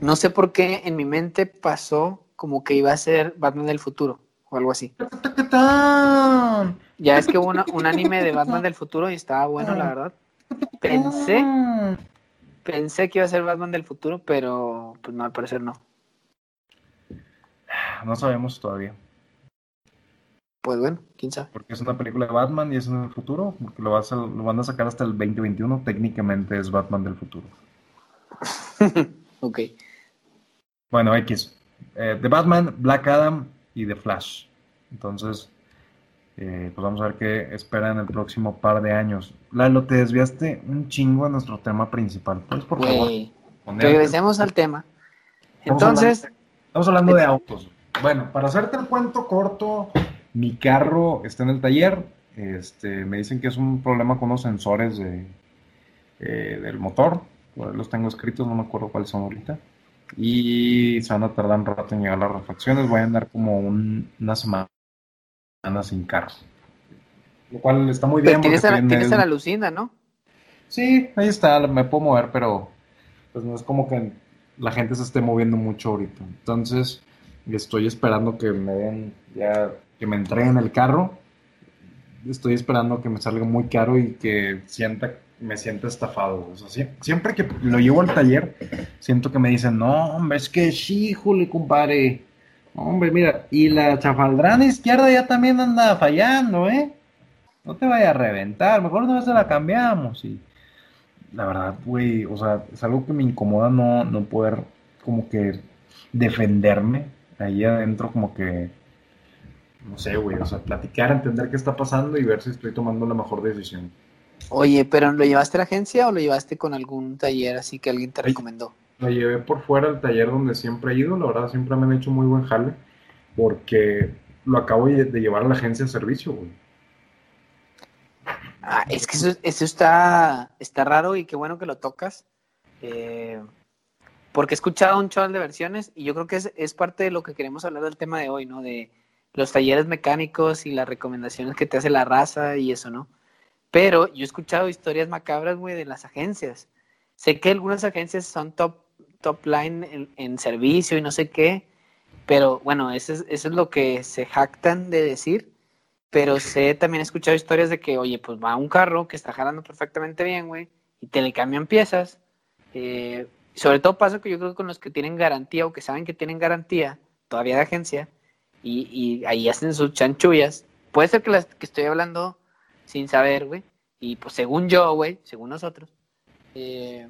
No sé por qué en mi mente pasó como que iba a ser Batman del futuro o algo así. Ya es que hubo una- un anime de Batman del futuro y estaba bueno, la verdad. Pensé, pensé que iba a ser Batman del futuro, pero pues no, al parecer no. No sabemos todavía. Pues bueno, quién sabe. Porque es una película de Batman y es en el futuro. Porque lo, vas a- lo van a sacar hasta el 2021. Técnicamente es Batman del futuro. *laughs* Ok. Bueno, X. Eh, The Batman, Black Adam y The Flash. Entonces, eh, pues vamos a ver qué espera en el próximo par de años. Lalo, te desviaste un chingo a nuestro tema principal. Pues, por favor, ponerte- regresemos al tema. Estamos Entonces, Estamos hablando de autos. Bueno, para hacerte el cuento corto, mi carro está en el taller. Este, me dicen que es un problema con los sensores de, eh, del motor. Los tengo escritos, no me acuerdo cuáles son ahorita. Y se van a tardar un rato en llegar las refacciones. Voy a andar como un- una semana sin carro. Lo cual está muy bien. pero tienes, porque a, la- estoy en tienes medio a de la Lucinda, ¿no? Sí, ahí está, me puedo mover, pero pues no es como que la gente se esté moviendo mucho ahorita. Entonces, estoy esperando que me den ya, que me entreguen el carro. Estoy esperando que me salga muy caro y que sienta, me sienta estafado. O sea, sie- siempre que lo llevo al taller, siento que me dicen, no, hombre, es que sí, Juli, compadre. Hombre, mira, y la chafaldrana izquierda ya también anda fallando, ¿eh? No te vaya a reventar, mejor no se la cambiamos. Y la verdad, güey, o sea, es algo que me incomoda no, no poder como que defenderme ahí adentro, como que, no sé, güey, o sea, platicar, entender qué está pasando y ver si estoy tomando la mejor decisión. Oye, pero ¿lo llevaste a la agencia o lo llevaste con algún taller así que alguien te recomendó? Lo llevé por fuera al taller donde siempre he ido, la verdad siempre me han hecho muy buen jale, porque lo acabo de llevar a la agencia de servicio, güey. Ah, es que eso, eso está, está raro y qué bueno que lo tocas. eh, porque he escuchado un chorro de versiones y yo creo que es, es parte de lo que queremos hablar del tema de hoy, ¿no? De los talleres mecánicos y las recomendaciones que te hace la raza y eso, ¿no? Pero yo he escuchado historias macabras, güey, de las agencias. Sé que algunas agencias son top, top line en, servicio y no sé qué, pero bueno, eso es, eso es lo que se jactan de decir. Pero sé, también he escuchado historias de que, oye, pues va un carro que está jalando perfectamente bien, güey, y te le cambian piezas. Eh, sobre todo pasa que yo creo que con los que tienen garantía o que saben que tienen garantía, todavía de agencia, y, y ahí hacen sus chanchullas. Puede ser que las que estoy hablando sin saber, güey, y pues según yo, güey, según nosotros, eh,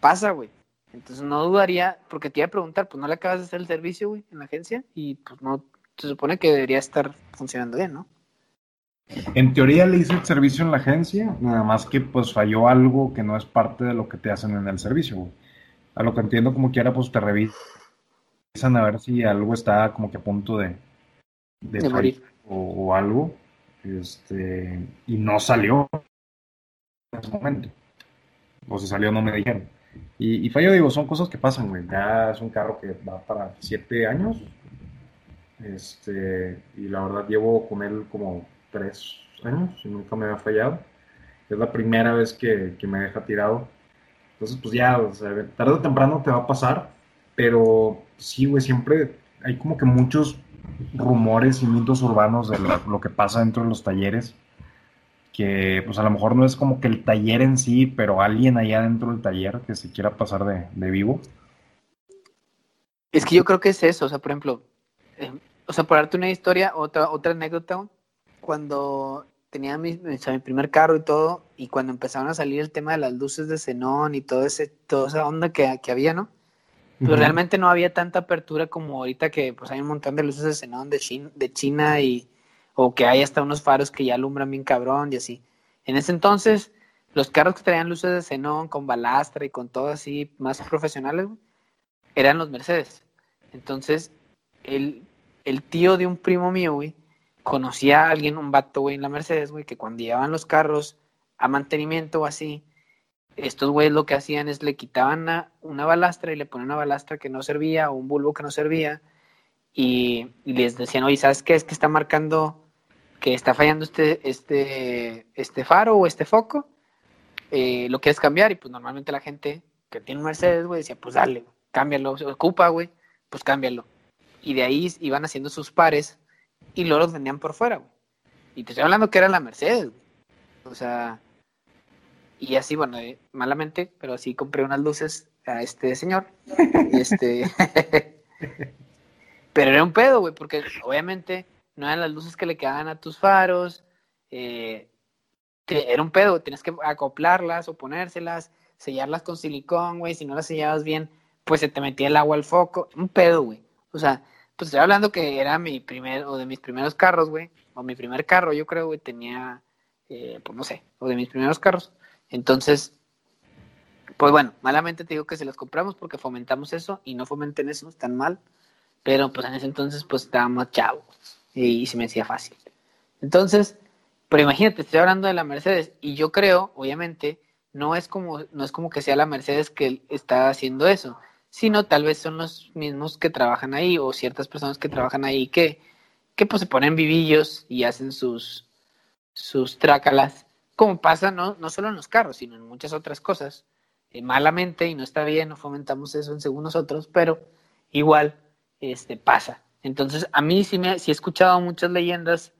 pasa, güey. Entonces no dudaría, porque te iba a preguntar, pues no le acabas de hacer el servicio, güey, en la agencia, y pues no, se supone que debería estar funcionando bien, ¿no? En teoría le hice el servicio en la agencia, nada más que pues falló algo que no es parte de lo que te hacen en el servicio, güey. A lo que entiendo como quiera, pues te revisan a ver si algo está como que a punto de, de, morir o, algo. Este, y no salió en ese momento. O si salió no me dijeron. Y, y fallo, digo, son cosas que pasan, güey. Ya es un carro que va para siete años. Este, y la verdad llevo con él como tres años y nunca me ha fallado. Es la primera vez que, me deja tirado. Entonces, pues ya, tarde o temprano te va a pasar, pero sí, güey, siempre hay como que muchos rumores y mitos urbanos de lo, que pasa dentro de los talleres, que pues a lo mejor no es como que el taller en sí, pero alguien allá dentro del taller que se quiera pasar de, vivo. Es que yo creo que es eso, o sea, por ejemplo, eh, o sea, por darte una historia, otra, otra anécdota, cuando tenía mi, mi, primer carro y todo, y cuando empezaron a salir el tema de las luces de xenón y todo ese, toda esa onda que, que había, ¿no? Pues realmente no había tanta apertura como ahorita que pues hay un montón de luces de xenón de, China, de China y o que hay hasta unos faros que ya alumbran bien cabrón y así. En ese entonces, los carros que traían luces de xenón con balastra y con todo así más profesionales, eran los Mercedes. Entonces, el, el tío de un primo mío, güey, conocía a alguien, un vato, güey, en la Mercedes, güey, que cuando llevaban los carros a mantenimiento o así, estos güeyes lo que hacían es le quitaban una, balastra y le ponían una balastra que no servía o un bulbo que no servía y, les decían, oye, ¿sabes qué? Es que está marcando que está fallando este, este, este faro o este foco, eh, lo quieres cambiar y pues normalmente la gente que tiene un Mercedes, güey, decía, pues dale, cámbialo, se ocupa, güey, pues cámbialo. Y de ahí iban haciendo sus pares y luego los vendían por fuera, güey. Y te estoy hablando que era la Mercedes, O sea, y así, bueno, eh, malamente, pero así compré unas luces a este señor. este. *laughs* pero era un pedo, güey, porque obviamente no eran las luces que le quedaban a tus faros. Eh, era un pedo, tienes que acoplarlas o ponérselas, sellarlas con silicón, güey. Si no las sellabas bien, pues se te metía el agua al foco. Un pedo, güey. O sea, pues estoy hablando que era mi primer, o de mis primeros carros, güey, o mi primer carro, yo creo, güey, tenía, eh, pues no sé, o de mis primeros carros. Entonces, pues bueno, malamente te digo que se los compramos porque fomentamos eso y no fomenten eso, tan mal, pero pues en ese entonces pues estábamos chavos y, se me hacía fácil. Entonces, pero imagínate, estoy hablando de la Mercedes y yo creo, obviamente, no es como, no es como que sea la Mercedes que está haciendo eso, sino tal vez son los mismos que trabajan ahí o ciertas personas que trabajan ahí que, que pues se ponen vivillos y hacen sus, sus trácalas, como pasa no, no solo en los carros, sino en muchas otras cosas, eh, malamente y no está bien, no fomentamos eso según nosotros, pero igual este, pasa. Entonces, a mí sí, me, sí he escuchado muchas leyendas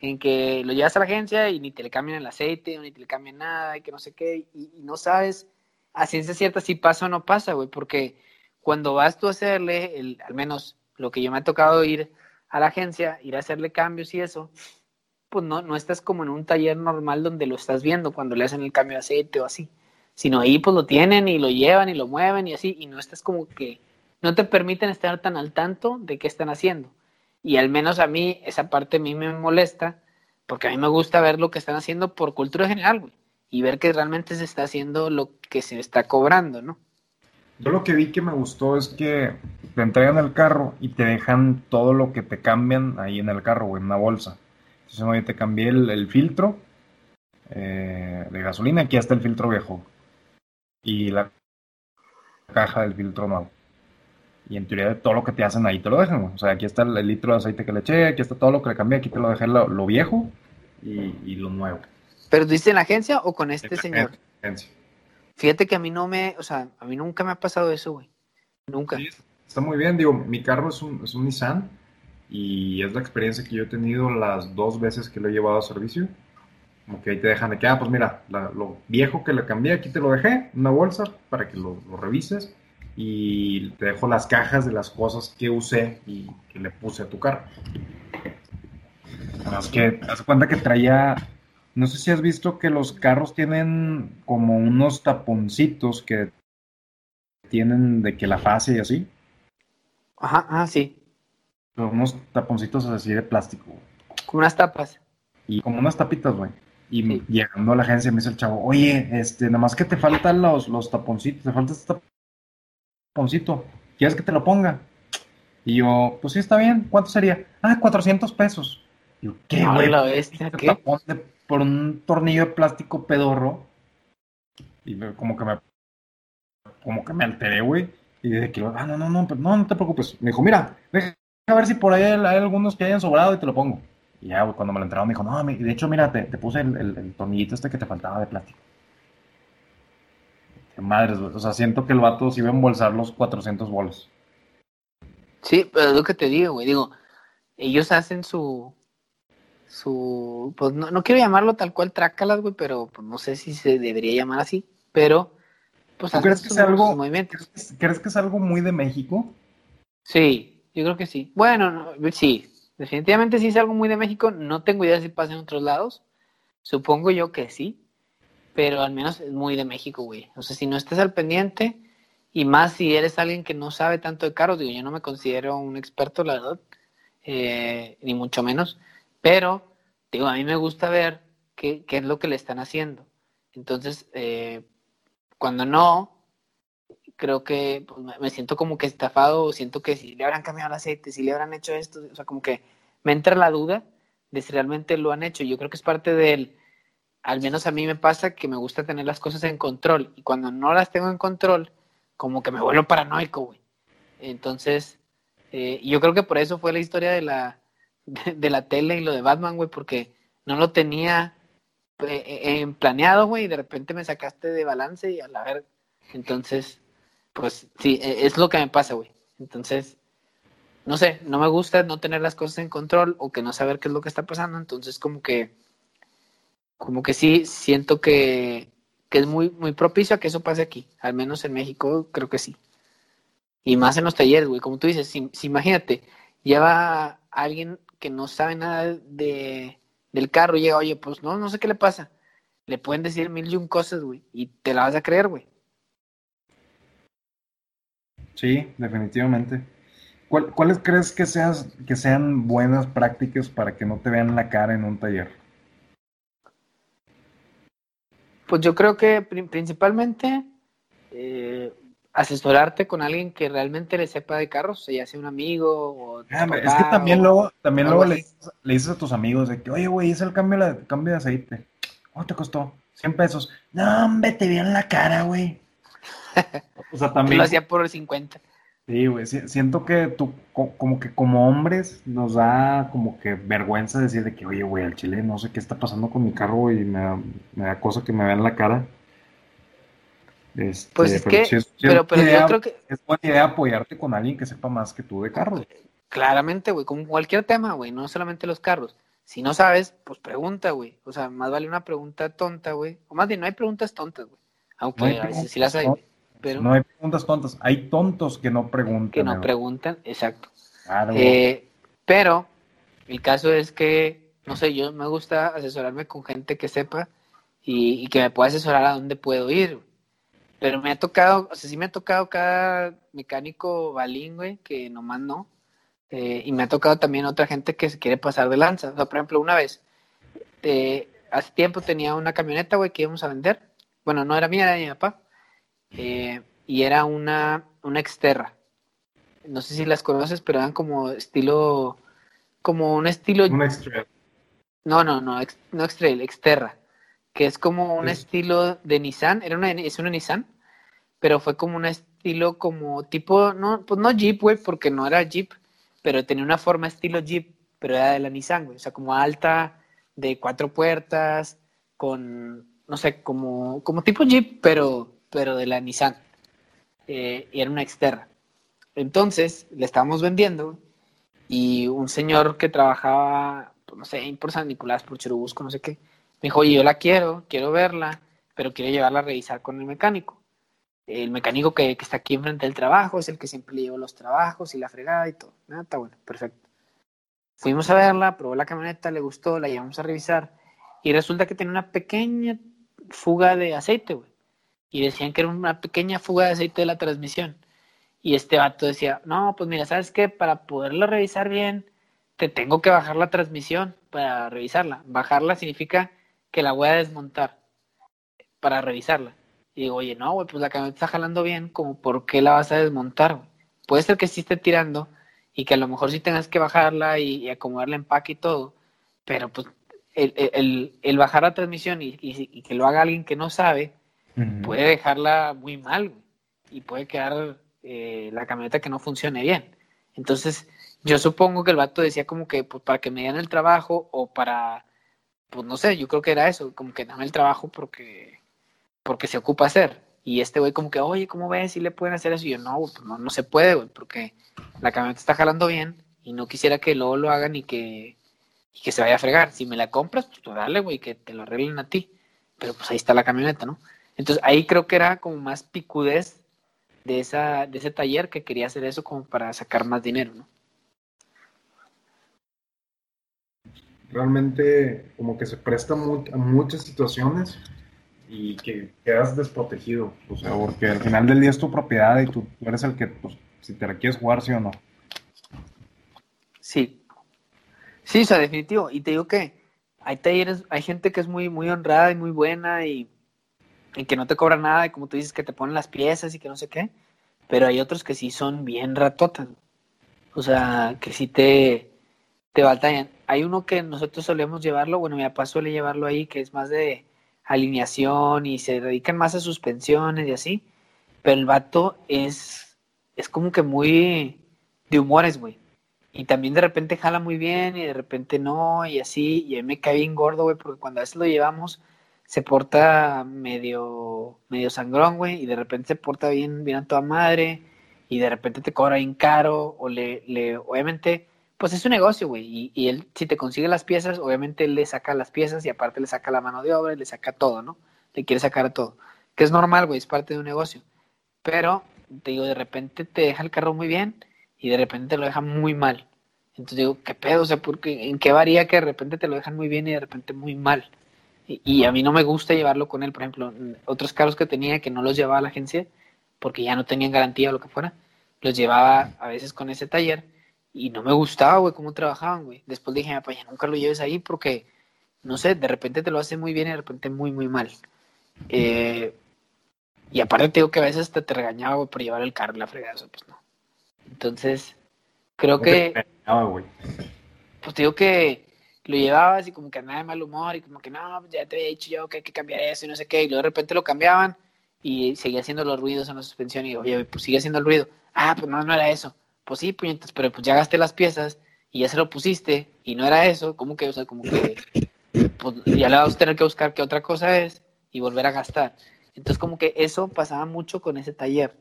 en que lo llevas a la agencia y ni te le cambian el aceite, ni te le cambian nada, y que no sé qué, y, y no sabes a ciencia cierta si pasa o no pasa, güey, porque cuando vas tú a hacerle, el, al menos lo que yo me ha tocado ir a la agencia, ir a hacerle cambios y eso, pues no, no estás como en un taller normal donde lo estás viendo cuando le hacen el cambio de aceite o así, sino ahí pues lo tienen y lo llevan y lo mueven y así, y no estás como que, no te permiten estar tan al tanto de qué están haciendo. Y al menos a mí, esa parte a mí me molesta, porque a mí me gusta ver lo que están haciendo por cultura general, güey, y ver que realmente se está haciendo lo que se está cobrando, ¿no? Yo lo que vi que me gustó es que te entregan el carro y te dejan todo lo que te cambian ahí en el carro o en una bolsa. Entonces, te cambié el, filtro eh, de gasolina, aquí está el filtro viejo. Y la caja del filtro nuevo. Y en teoría todo lo que te hacen ahí te lo dejan, O sea, aquí está el, litro de aceite que le eché, aquí está todo lo que le cambié, aquí te lo dejé lo, viejo y, lo nuevo. ¿Pero dice en la agencia o con este señor? Agencia. Fíjate que a mí no me, o sea, a mí nunca me ha pasado eso, güey. Nunca. está muy bien, digo, mi carro es un, es un Nissan y es la experiencia que yo he tenido las dos veces que lo he llevado a servicio. Como que ahí te dejan de que, ah, pues mira, lo viejo que le cambié, aquí te lo dejé, una bolsa para que lo, lo, revises y te dejo las cajas de las cosas que usé y que le puse a tu carro. Además que, das cuenta que traía no sé si has visto que los carros tienen como unos taponcitos que tienen de que la fase y así. Ajá, ah, sí. Unos taponcitos así de plástico. Como unas tapas. Y como unas tapitas, güey. Y llegando a la agencia me dice el chavo, oye, este, nada más que te faltan los, los taponcitos, te falta este taponcito, ¿quieres que te lo ponga? Y yo, pues sí, está bien, ¿cuánto sería? Ah, 400 pesos. Y yo, ¿qué, güey? ¿Qué? por un tornillo de plástico pedorro. Y como que me, como que me alteré, güey. Y dije que, ah, no, no, no, no, no te preocupes. Me dijo, mira, deja a ver si por ahí hay algunos que hayan sobrado y te lo pongo. Y ya, cuando me lo entraron, me dijo, no, de hecho, mira, te, puse el, tornillito este que te faltaba de plástico. Qué madres, O sea, siento que el vato se iba a embolsar los 400 bolos. Sí, pero es lo que te digo, güey. Digo, ellos hacen su. Su. Pues no, no quiero llamarlo tal cual trácalas, güey, pero pues, no sé si se debería llamar así. Pero. Pues crees que es algo. ¿crees, que es algo muy de México? Sí, yo creo que sí. Bueno, sí, Definitivamente sí es algo muy de México. No tengo idea si pasa en otros lados. Supongo yo que sí. Pero al menos es muy de México, güey. O sea, si no estás al pendiente, y más si eres alguien que no sabe tanto de carros, digo, yo no me considero un experto, la verdad, eh, ni mucho menos. Pero, digo, a mí me gusta ver qué, qué es lo que le están haciendo. Entonces, eh, cuando no, creo que pues, me siento como que estafado, siento que si le habrán cambiado el aceite, si le habrán hecho esto, o sea, como que me entra la duda de si realmente lo han hecho. Yo creo que es parte del, al menos a mí me pasa que me gusta tener las cosas en control y cuando no las tengo en control, como que me vuelvo paranoico, güey. Entonces, eh, yo creo que por eso fue la historia de la, *laughs* de, la tele y lo de Batman, güey, porque no lo tenía eh, planeado, güey, y de repente me sacaste de balance y a la ver, entonces pues sí, e, es lo que me pasa, güey. Entonces, no sé, no me gusta no tener las cosas en control o que no saber qué es lo que está pasando, entonces como que, como que sí, siento que, que es muy, muy propicio a que eso pase aquí, al menos en México creo que sí. Y más en los talleres, güey, como tú dices, si, imagínate, lleva alguien que no sabe nada de, del carro y llega, oye, pues no, no sé qué le pasa. Le pueden decir mil y un cosas, güey, y te la vas a creer, güey. Sí, definitivamente. ¿Cuáles crees que, seas, que sean buenas prácticas para que no te vean la cara en un taller? Pues yo creo que principalmente eh, asesorarte con alguien que realmente le sepa de carros, ya sea un amigo o... Ah, es que también luego, también luego le, dices a tus amigos de que, oye, güey, es el cambio, el cambio de aceite. ¿Cuánto te costó? 100 pesos. No, hombre, te vean la cara, güey. *laughs* O sea, también. Lo hacía por 50. Sí, güey. Siento que tú, como que como hombres, nos da como que vergüenza decir de que, oye, güey, al chile no sé qué está pasando con mi carro y me da, me da cosa que me vean la cara. Este, pues es que, pero, pero yo creo que. Es buena idea apoyarte con alguien que sepa más que tú de carros. Claramente, güey, como cualquier tema, güey, no solamente los carros. Si no sabes, pues pregunta, güey. O sea, más vale una pregunta tonta, güey. O más bien, no hay preguntas tontas, güey. Aunque a veces sí las hay. No hay preguntas tontas, hay tontos que no preguntan. Que no preguntan, exacto. Eh, pero el caso es que, no sé, yo me gusta asesorarme con gente que sepa y, que me pueda asesorar a dónde puedo ir. Pero me ha tocado, o sea, sí me ha tocado cada mecánico balín, que nomás no. Eh, y me ha tocado también otra gente que se quiere pasar de lanza. O sea, por ejemplo, una vez, eh, hace tiempo tenía una camioneta, güey, que íbamos a vender. Bueno, no era mía, era de mi papá. Eh, y era una, una Exterra. No sé si las conoces, pero eran como estilo, como un estilo... Un No, no, no, no Extrail, Exterra, que es como un estilo de Nissan, era una, es una Nissan, pero fue como un estilo como tipo, no, pues no Jeep, güey, porque no era Jeep, pero tenía una forma estilo Jeep, pero era de la Nissan, güey, o sea, como alta, de cuatro puertas, con, no sé, como, como tipo Jeep, pero pero de la Nissan. Eh, y era una externa. Entonces, le estábamos vendiendo y un señor que trabajaba, pues, no sé, por San Nicolás, por Cherubusco, no sé qué, me dijo, yo la quiero, quiero verla, pero quiero llevarla a revisar con el mecánico. El mecánico que, está aquí enfrente del trabajo es el que siempre le lleva los trabajos y la fregada y todo. Ah, está bueno, perfecto. Fuimos a verla, probó la camioneta, le gustó, la llevamos a revisar y resulta que tiene una pequeña fuga de aceite, güey. y decían que era una pequeña fuga de aceite de la transmisión. Y este vato decía, no, pues mira, ¿sabes qué? Para poderlo revisar bien, te tengo que bajar la transmisión para revisarla. Bajarla significa que la voy a desmontar para revisarla. Y digo, oye, no, güey, pues la camioneta está jalando bien, como por qué la vas a desmontar, Puede ser que sí esté tirando y que a lo mejor sí tengas que bajarla y, acomodarle empaque y todo, pero pues el, bajar la transmisión y, que lo haga alguien que no sabe, puede dejarla muy mal, y puede quedar eh, la camioneta que no funcione bien. Entonces, yo supongo que el vato decía como que pues, para que me dieran el trabajo o para, pues no sé, yo creo que era eso, como que dame el trabajo porque, porque se ocupa hacer. Y este güey como que, oye, ¿cómo ves? Si le pueden hacer eso. Y yo, no, pues no, no se puede, güey, porque la camioneta está jalando bien y no quisiera que luego lo hagan y que, y que se vaya a fregar. Si me la compras, pues tú dale, güey, que te lo arreglen a ti. Pero pues ahí está la camioneta, ¿no? Entonces ahí creo que era como más picudez de, esa, de ese taller que quería hacer eso como para sacar más dinero, ¿no? Realmente como que se presta a muchas situaciones y que quedas desprotegido, o sea, porque al final del día es tu propiedad y tú, eres el que, pues, si te la quieres jugar, sí o no. Sí. Sí, o sea, definitivo. Y te digo que hay talleres, hay gente que es muy, muy honrada y muy buena y que no te cobran nada y como tú dices que te ponen las piezas y que no sé qué, pero hay otros que sí son bien ratotas. O sea, que sí te, te batallan. Hay uno que nosotros solemos llevarlo, bueno, mi papá suele llevarlo ahí, que es más de alineación y se dedican más a suspensiones y así, pero el vato es, es como que muy de humores, güey. Y también de repente jala muy bien y de repente no, y así, y a mí me cae bien gordo, güey, porque cuando a veces lo llevamos, se porta medio, medio sangrón, güey, y de repente se porta bien, bien a toda madre, y de repente te cobra bien caro, o le, le obviamente, pues es un negocio, güey, y, y, él, si te consigue las piezas, obviamente él le saca las piezas y aparte le saca la mano de obra, y le saca todo, ¿no? Le quiere sacar todo, que es normal, güey, es parte de un negocio, pero, te digo, de repente te deja el carro muy bien, y de repente te lo deja muy mal. Entonces digo, ¿qué pedo? O sea, porque, ¿en qué varía que de repente te lo dejan muy bien y de repente muy mal? Y, a mí no me gusta llevarlo con él, por ejemplo, otros carros que tenía que no los llevaba a la agencia porque ya no tenían garantía o lo que fuera, los llevaba a veces con ese taller y no me gustaba, güey, cómo trabajaban, güey. Después dije, papá, ya nunca lo lleves ahí porque, no sé, de repente te lo hace muy bien y de repente muy, muy mal. Eh, y aparte te digo que a veces te, te regañaba, güey, por llevar el carro y la fregada, eso, pues no. Entonces, creo que... Pues te digo que lo llevabas y como que andaba de mal humor y como que no, pues ya te había dicho yo que hay que cambiar eso y no sé qué, y luego de repente lo cambiaban y seguía haciendo los ruidos en la suspensión y oye, pues sigue haciendo el ruido. Ah, pues no, no era eso. Pues sí, puñetas, pero pues ya gasté las piezas y ya se lo pusiste y no era eso, como que, o sea, como que pues ya le vas a tener que buscar qué otra cosa es y volver a gastar. Entonces como que eso pasaba mucho con ese taller.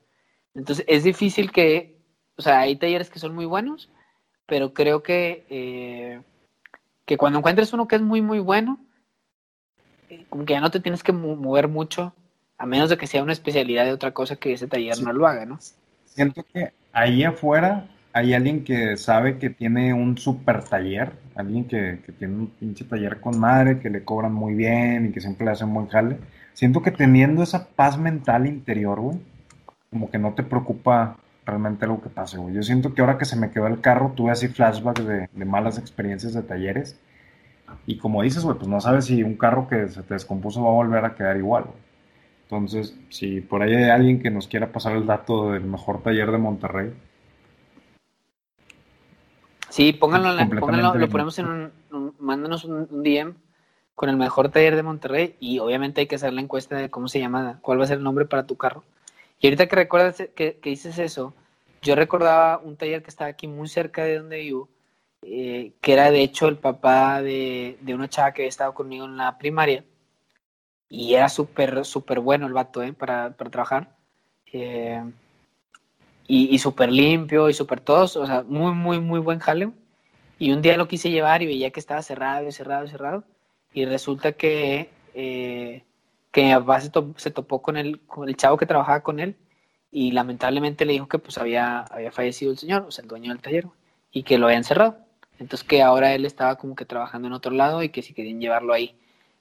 Entonces es difícil que, o sea, hay talleres que son muy buenos, pero creo que... Eh, que cuando encuentres uno que es muy, muy bueno, eh, como que ya no te tienes que mover mucho, a menos de que sea una especialidad de otra cosa que ese taller no lo haga, ¿no? Siento que ahí afuera hay alguien que sabe que tiene un super taller, alguien que, tiene un pinche taller con madre, que le cobran muy bien y que siempre le hacen buen jale. Siento que teniendo esa paz mental interior, güey, como que no te preocupa realmente algo que pase, güey. Yo siento que ahora que se me quedó el carro, tuve así flashbacks de, malas experiencias de talleres. Y como dices, güey, pues no sabes si un carro que se te descompuso va a volver a quedar igual, güey. Entonces, si por ahí hay alguien que nos quiera pasar el dato del mejor taller de Monterrey. Sí, pónganlo, pónganlo lo ponemos en un, mándanos un, DM con el mejor taller de Monterrey y obviamente hay que hacer la encuesta de cómo se llama, cuál va a ser el nombre para tu carro. Y ahorita que recuerdas que, dices eso, yo recordaba un taller que estaba aquí muy cerca de donde vivo, eh, que era de hecho el papá de, una chava que había estado conmigo en la primaria. Y era súper, súper bueno el vato, ¿eh? Para, trabajar. Eh, y, súper limpio y súper todos, o sea, muy, muy, muy buen jale. Y un día lo quise llevar y veía que estaba cerrado y cerrado y cerrado. Y resulta que eh, que mi papá se, topó con el, con el chavo que trabajaba con él y lamentablemente le dijo que pues había, había fallecido el señor, o sea, el dueño del taller, y que lo habían cerrado. Entonces que ahora él estaba como que trabajando en otro lado y que si querían llevarlo ahí.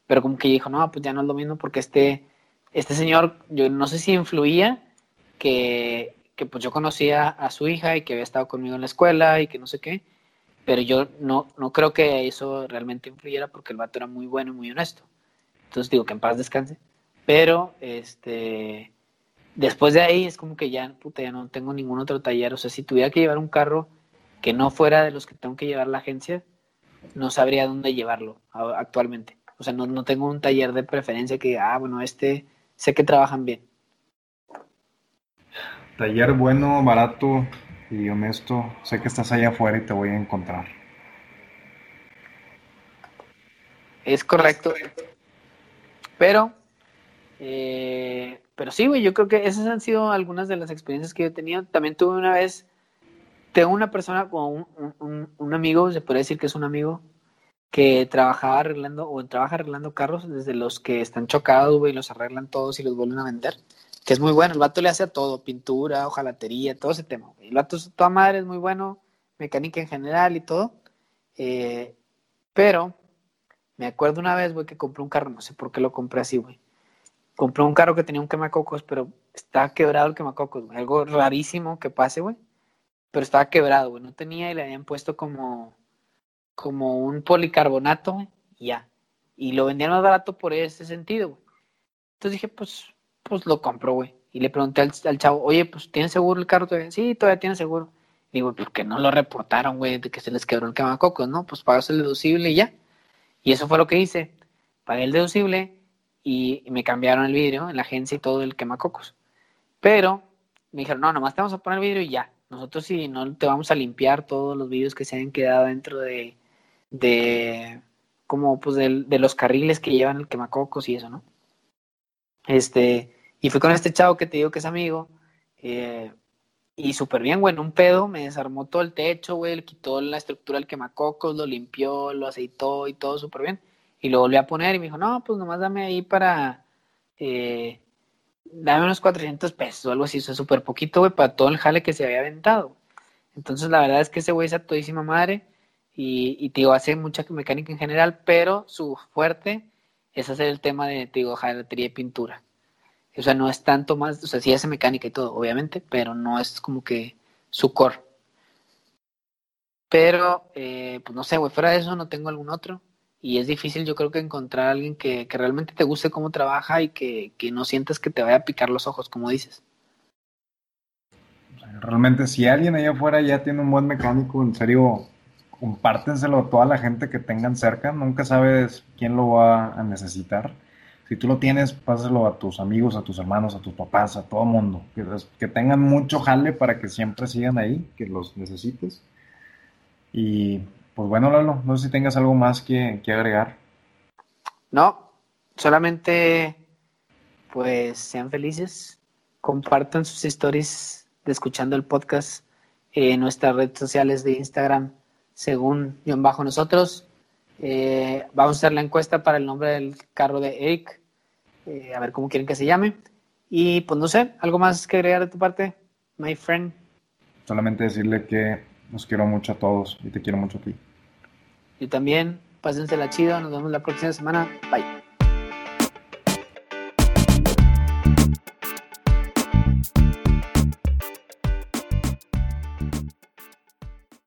Pero como que dijo, no, pues ya no es lo mismo porque este, este señor, yo no sé si influía que, que pues yo conocía a su hija y que había estado conmigo en la escuela y que no sé qué, pero yo no, no creo que eso realmente influyera porque el vato era muy bueno y muy honesto. Entonces digo que en paz descanse. Pero, este, después de ahí es como que ya, puta, ya no tengo ningún otro taller. O sea, si tuviera que llevar un carro que no fuera de los que tengo que llevar la agencia, no sabría dónde llevarlo actualmente. O sea, no, no tengo un taller de preferencia que, ah, bueno, este sé que trabajan bien. Taller bueno, barato y honesto. Sé que estás allá afuera y te voy a encontrar. Es correcto. Pero, eh, pero sí, güey, yo creo que esas han sido algunas de las experiencias que yo he tenido. También tuve una vez, tengo una persona, como un, un, amigo, se puede decir que es un amigo, que trabajaba arreglando, o trabaja arreglando carros desde los que están chocados, güey, los arreglan todos y los vuelven a vender que es muy bueno. El vato le hace a todo, pintura, hojalatería, todo ese tema. El vato toda madre, es muy bueno, mecánica en general y todo. Eh, pero me acuerdo una vez, güey, que compré un carro, no sé por qué lo compré así, güey. Compré un carro que tenía un quemacocos, pero estaba quebrado el quemacocos, güey. Algo rarísimo que pase, güey. Pero estaba quebrado, güey. No tenía y le habían puesto como, como un policarbonato, güey, y ya. Y lo vendían más barato por ese sentido, güey. Entonces dije, pues pues lo compro, güey. Y le pregunté al, chavo, oye, pues ¿tiene seguro el carro todavía? Sí, todavía tiene seguro. Digo, ¿por qué no lo reportaron, güey, de que se les quebró el quemacocos, no? Pues pagas el deducible y ya. Y eso fue lo que hice. Pagué el deducible y, me cambiaron el vidrio en la agencia y todo el quemacocos. Pero me dijeron, no, nomás te vamos a poner el vidrio y ya. Nosotros sí, no te vamos a limpiar todos los vidrios que se hayan quedado dentro de, de como pues de, de los carriles que llevan el quemacocos y eso, ¿no? Este, y fui con este chavo que te digo que es amigo. Eh, y súper bien, güey, en un pedo me desarmó todo el techo, güey, le quitó la estructura del quemacocos, lo limpió, lo aceitó y todo súper bien. Y lo volví a poner y me dijo, no, pues nomás dame ahí para, eh, dame unos 400 pesos o algo así, eso súper poquito, güey, para todo el jale que se había aventado. Entonces la verdad es que ese güey es a todísima madre y, y te digo, hace mucha mecánica en general, pero su fuerte es hacer el tema de, digo, jalatería y pintura. O sea, no es tanto más, o sea, sí hace mecánica y todo, obviamente, pero no es como que su core. Pero, eh, pues no sé, güey, fuera de eso no tengo algún otro. Y es difícil, yo creo que encontrar a alguien que, que realmente te guste cómo trabaja y que, que, no sientas que te vaya a picar los ojos, como dices. Realmente, si alguien allá afuera ya tiene un buen mecánico, en serio, compártenselo a toda la gente que tengan cerca. Nunca sabes quién lo va a necesitar. Si tú lo tienes, pásalo a tus amigos, a tus hermanos, a tus papás, a todo mundo. Que, tengan mucho jale para que siempre sigan ahí, que los necesites. Y pues bueno, Lalo, no sé si tengas algo más que, que agregar. No, solamente pues sean felices, compartan sus historias de escuchando el podcast en nuestras redes sociales de Instagram, según John Bajo Nosotros, eh, vamos a hacer la encuesta para el nombre del carro de Eric. Eh, a ver cómo quieren que se llame. Y pues no sé, ¿algo más que agregar de tu parte, my friend? Solamente decirle que los quiero mucho a todos y te quiero mucho a ti. Yo también. Pásensela chido. Nos vemos la próxima semana. Bye.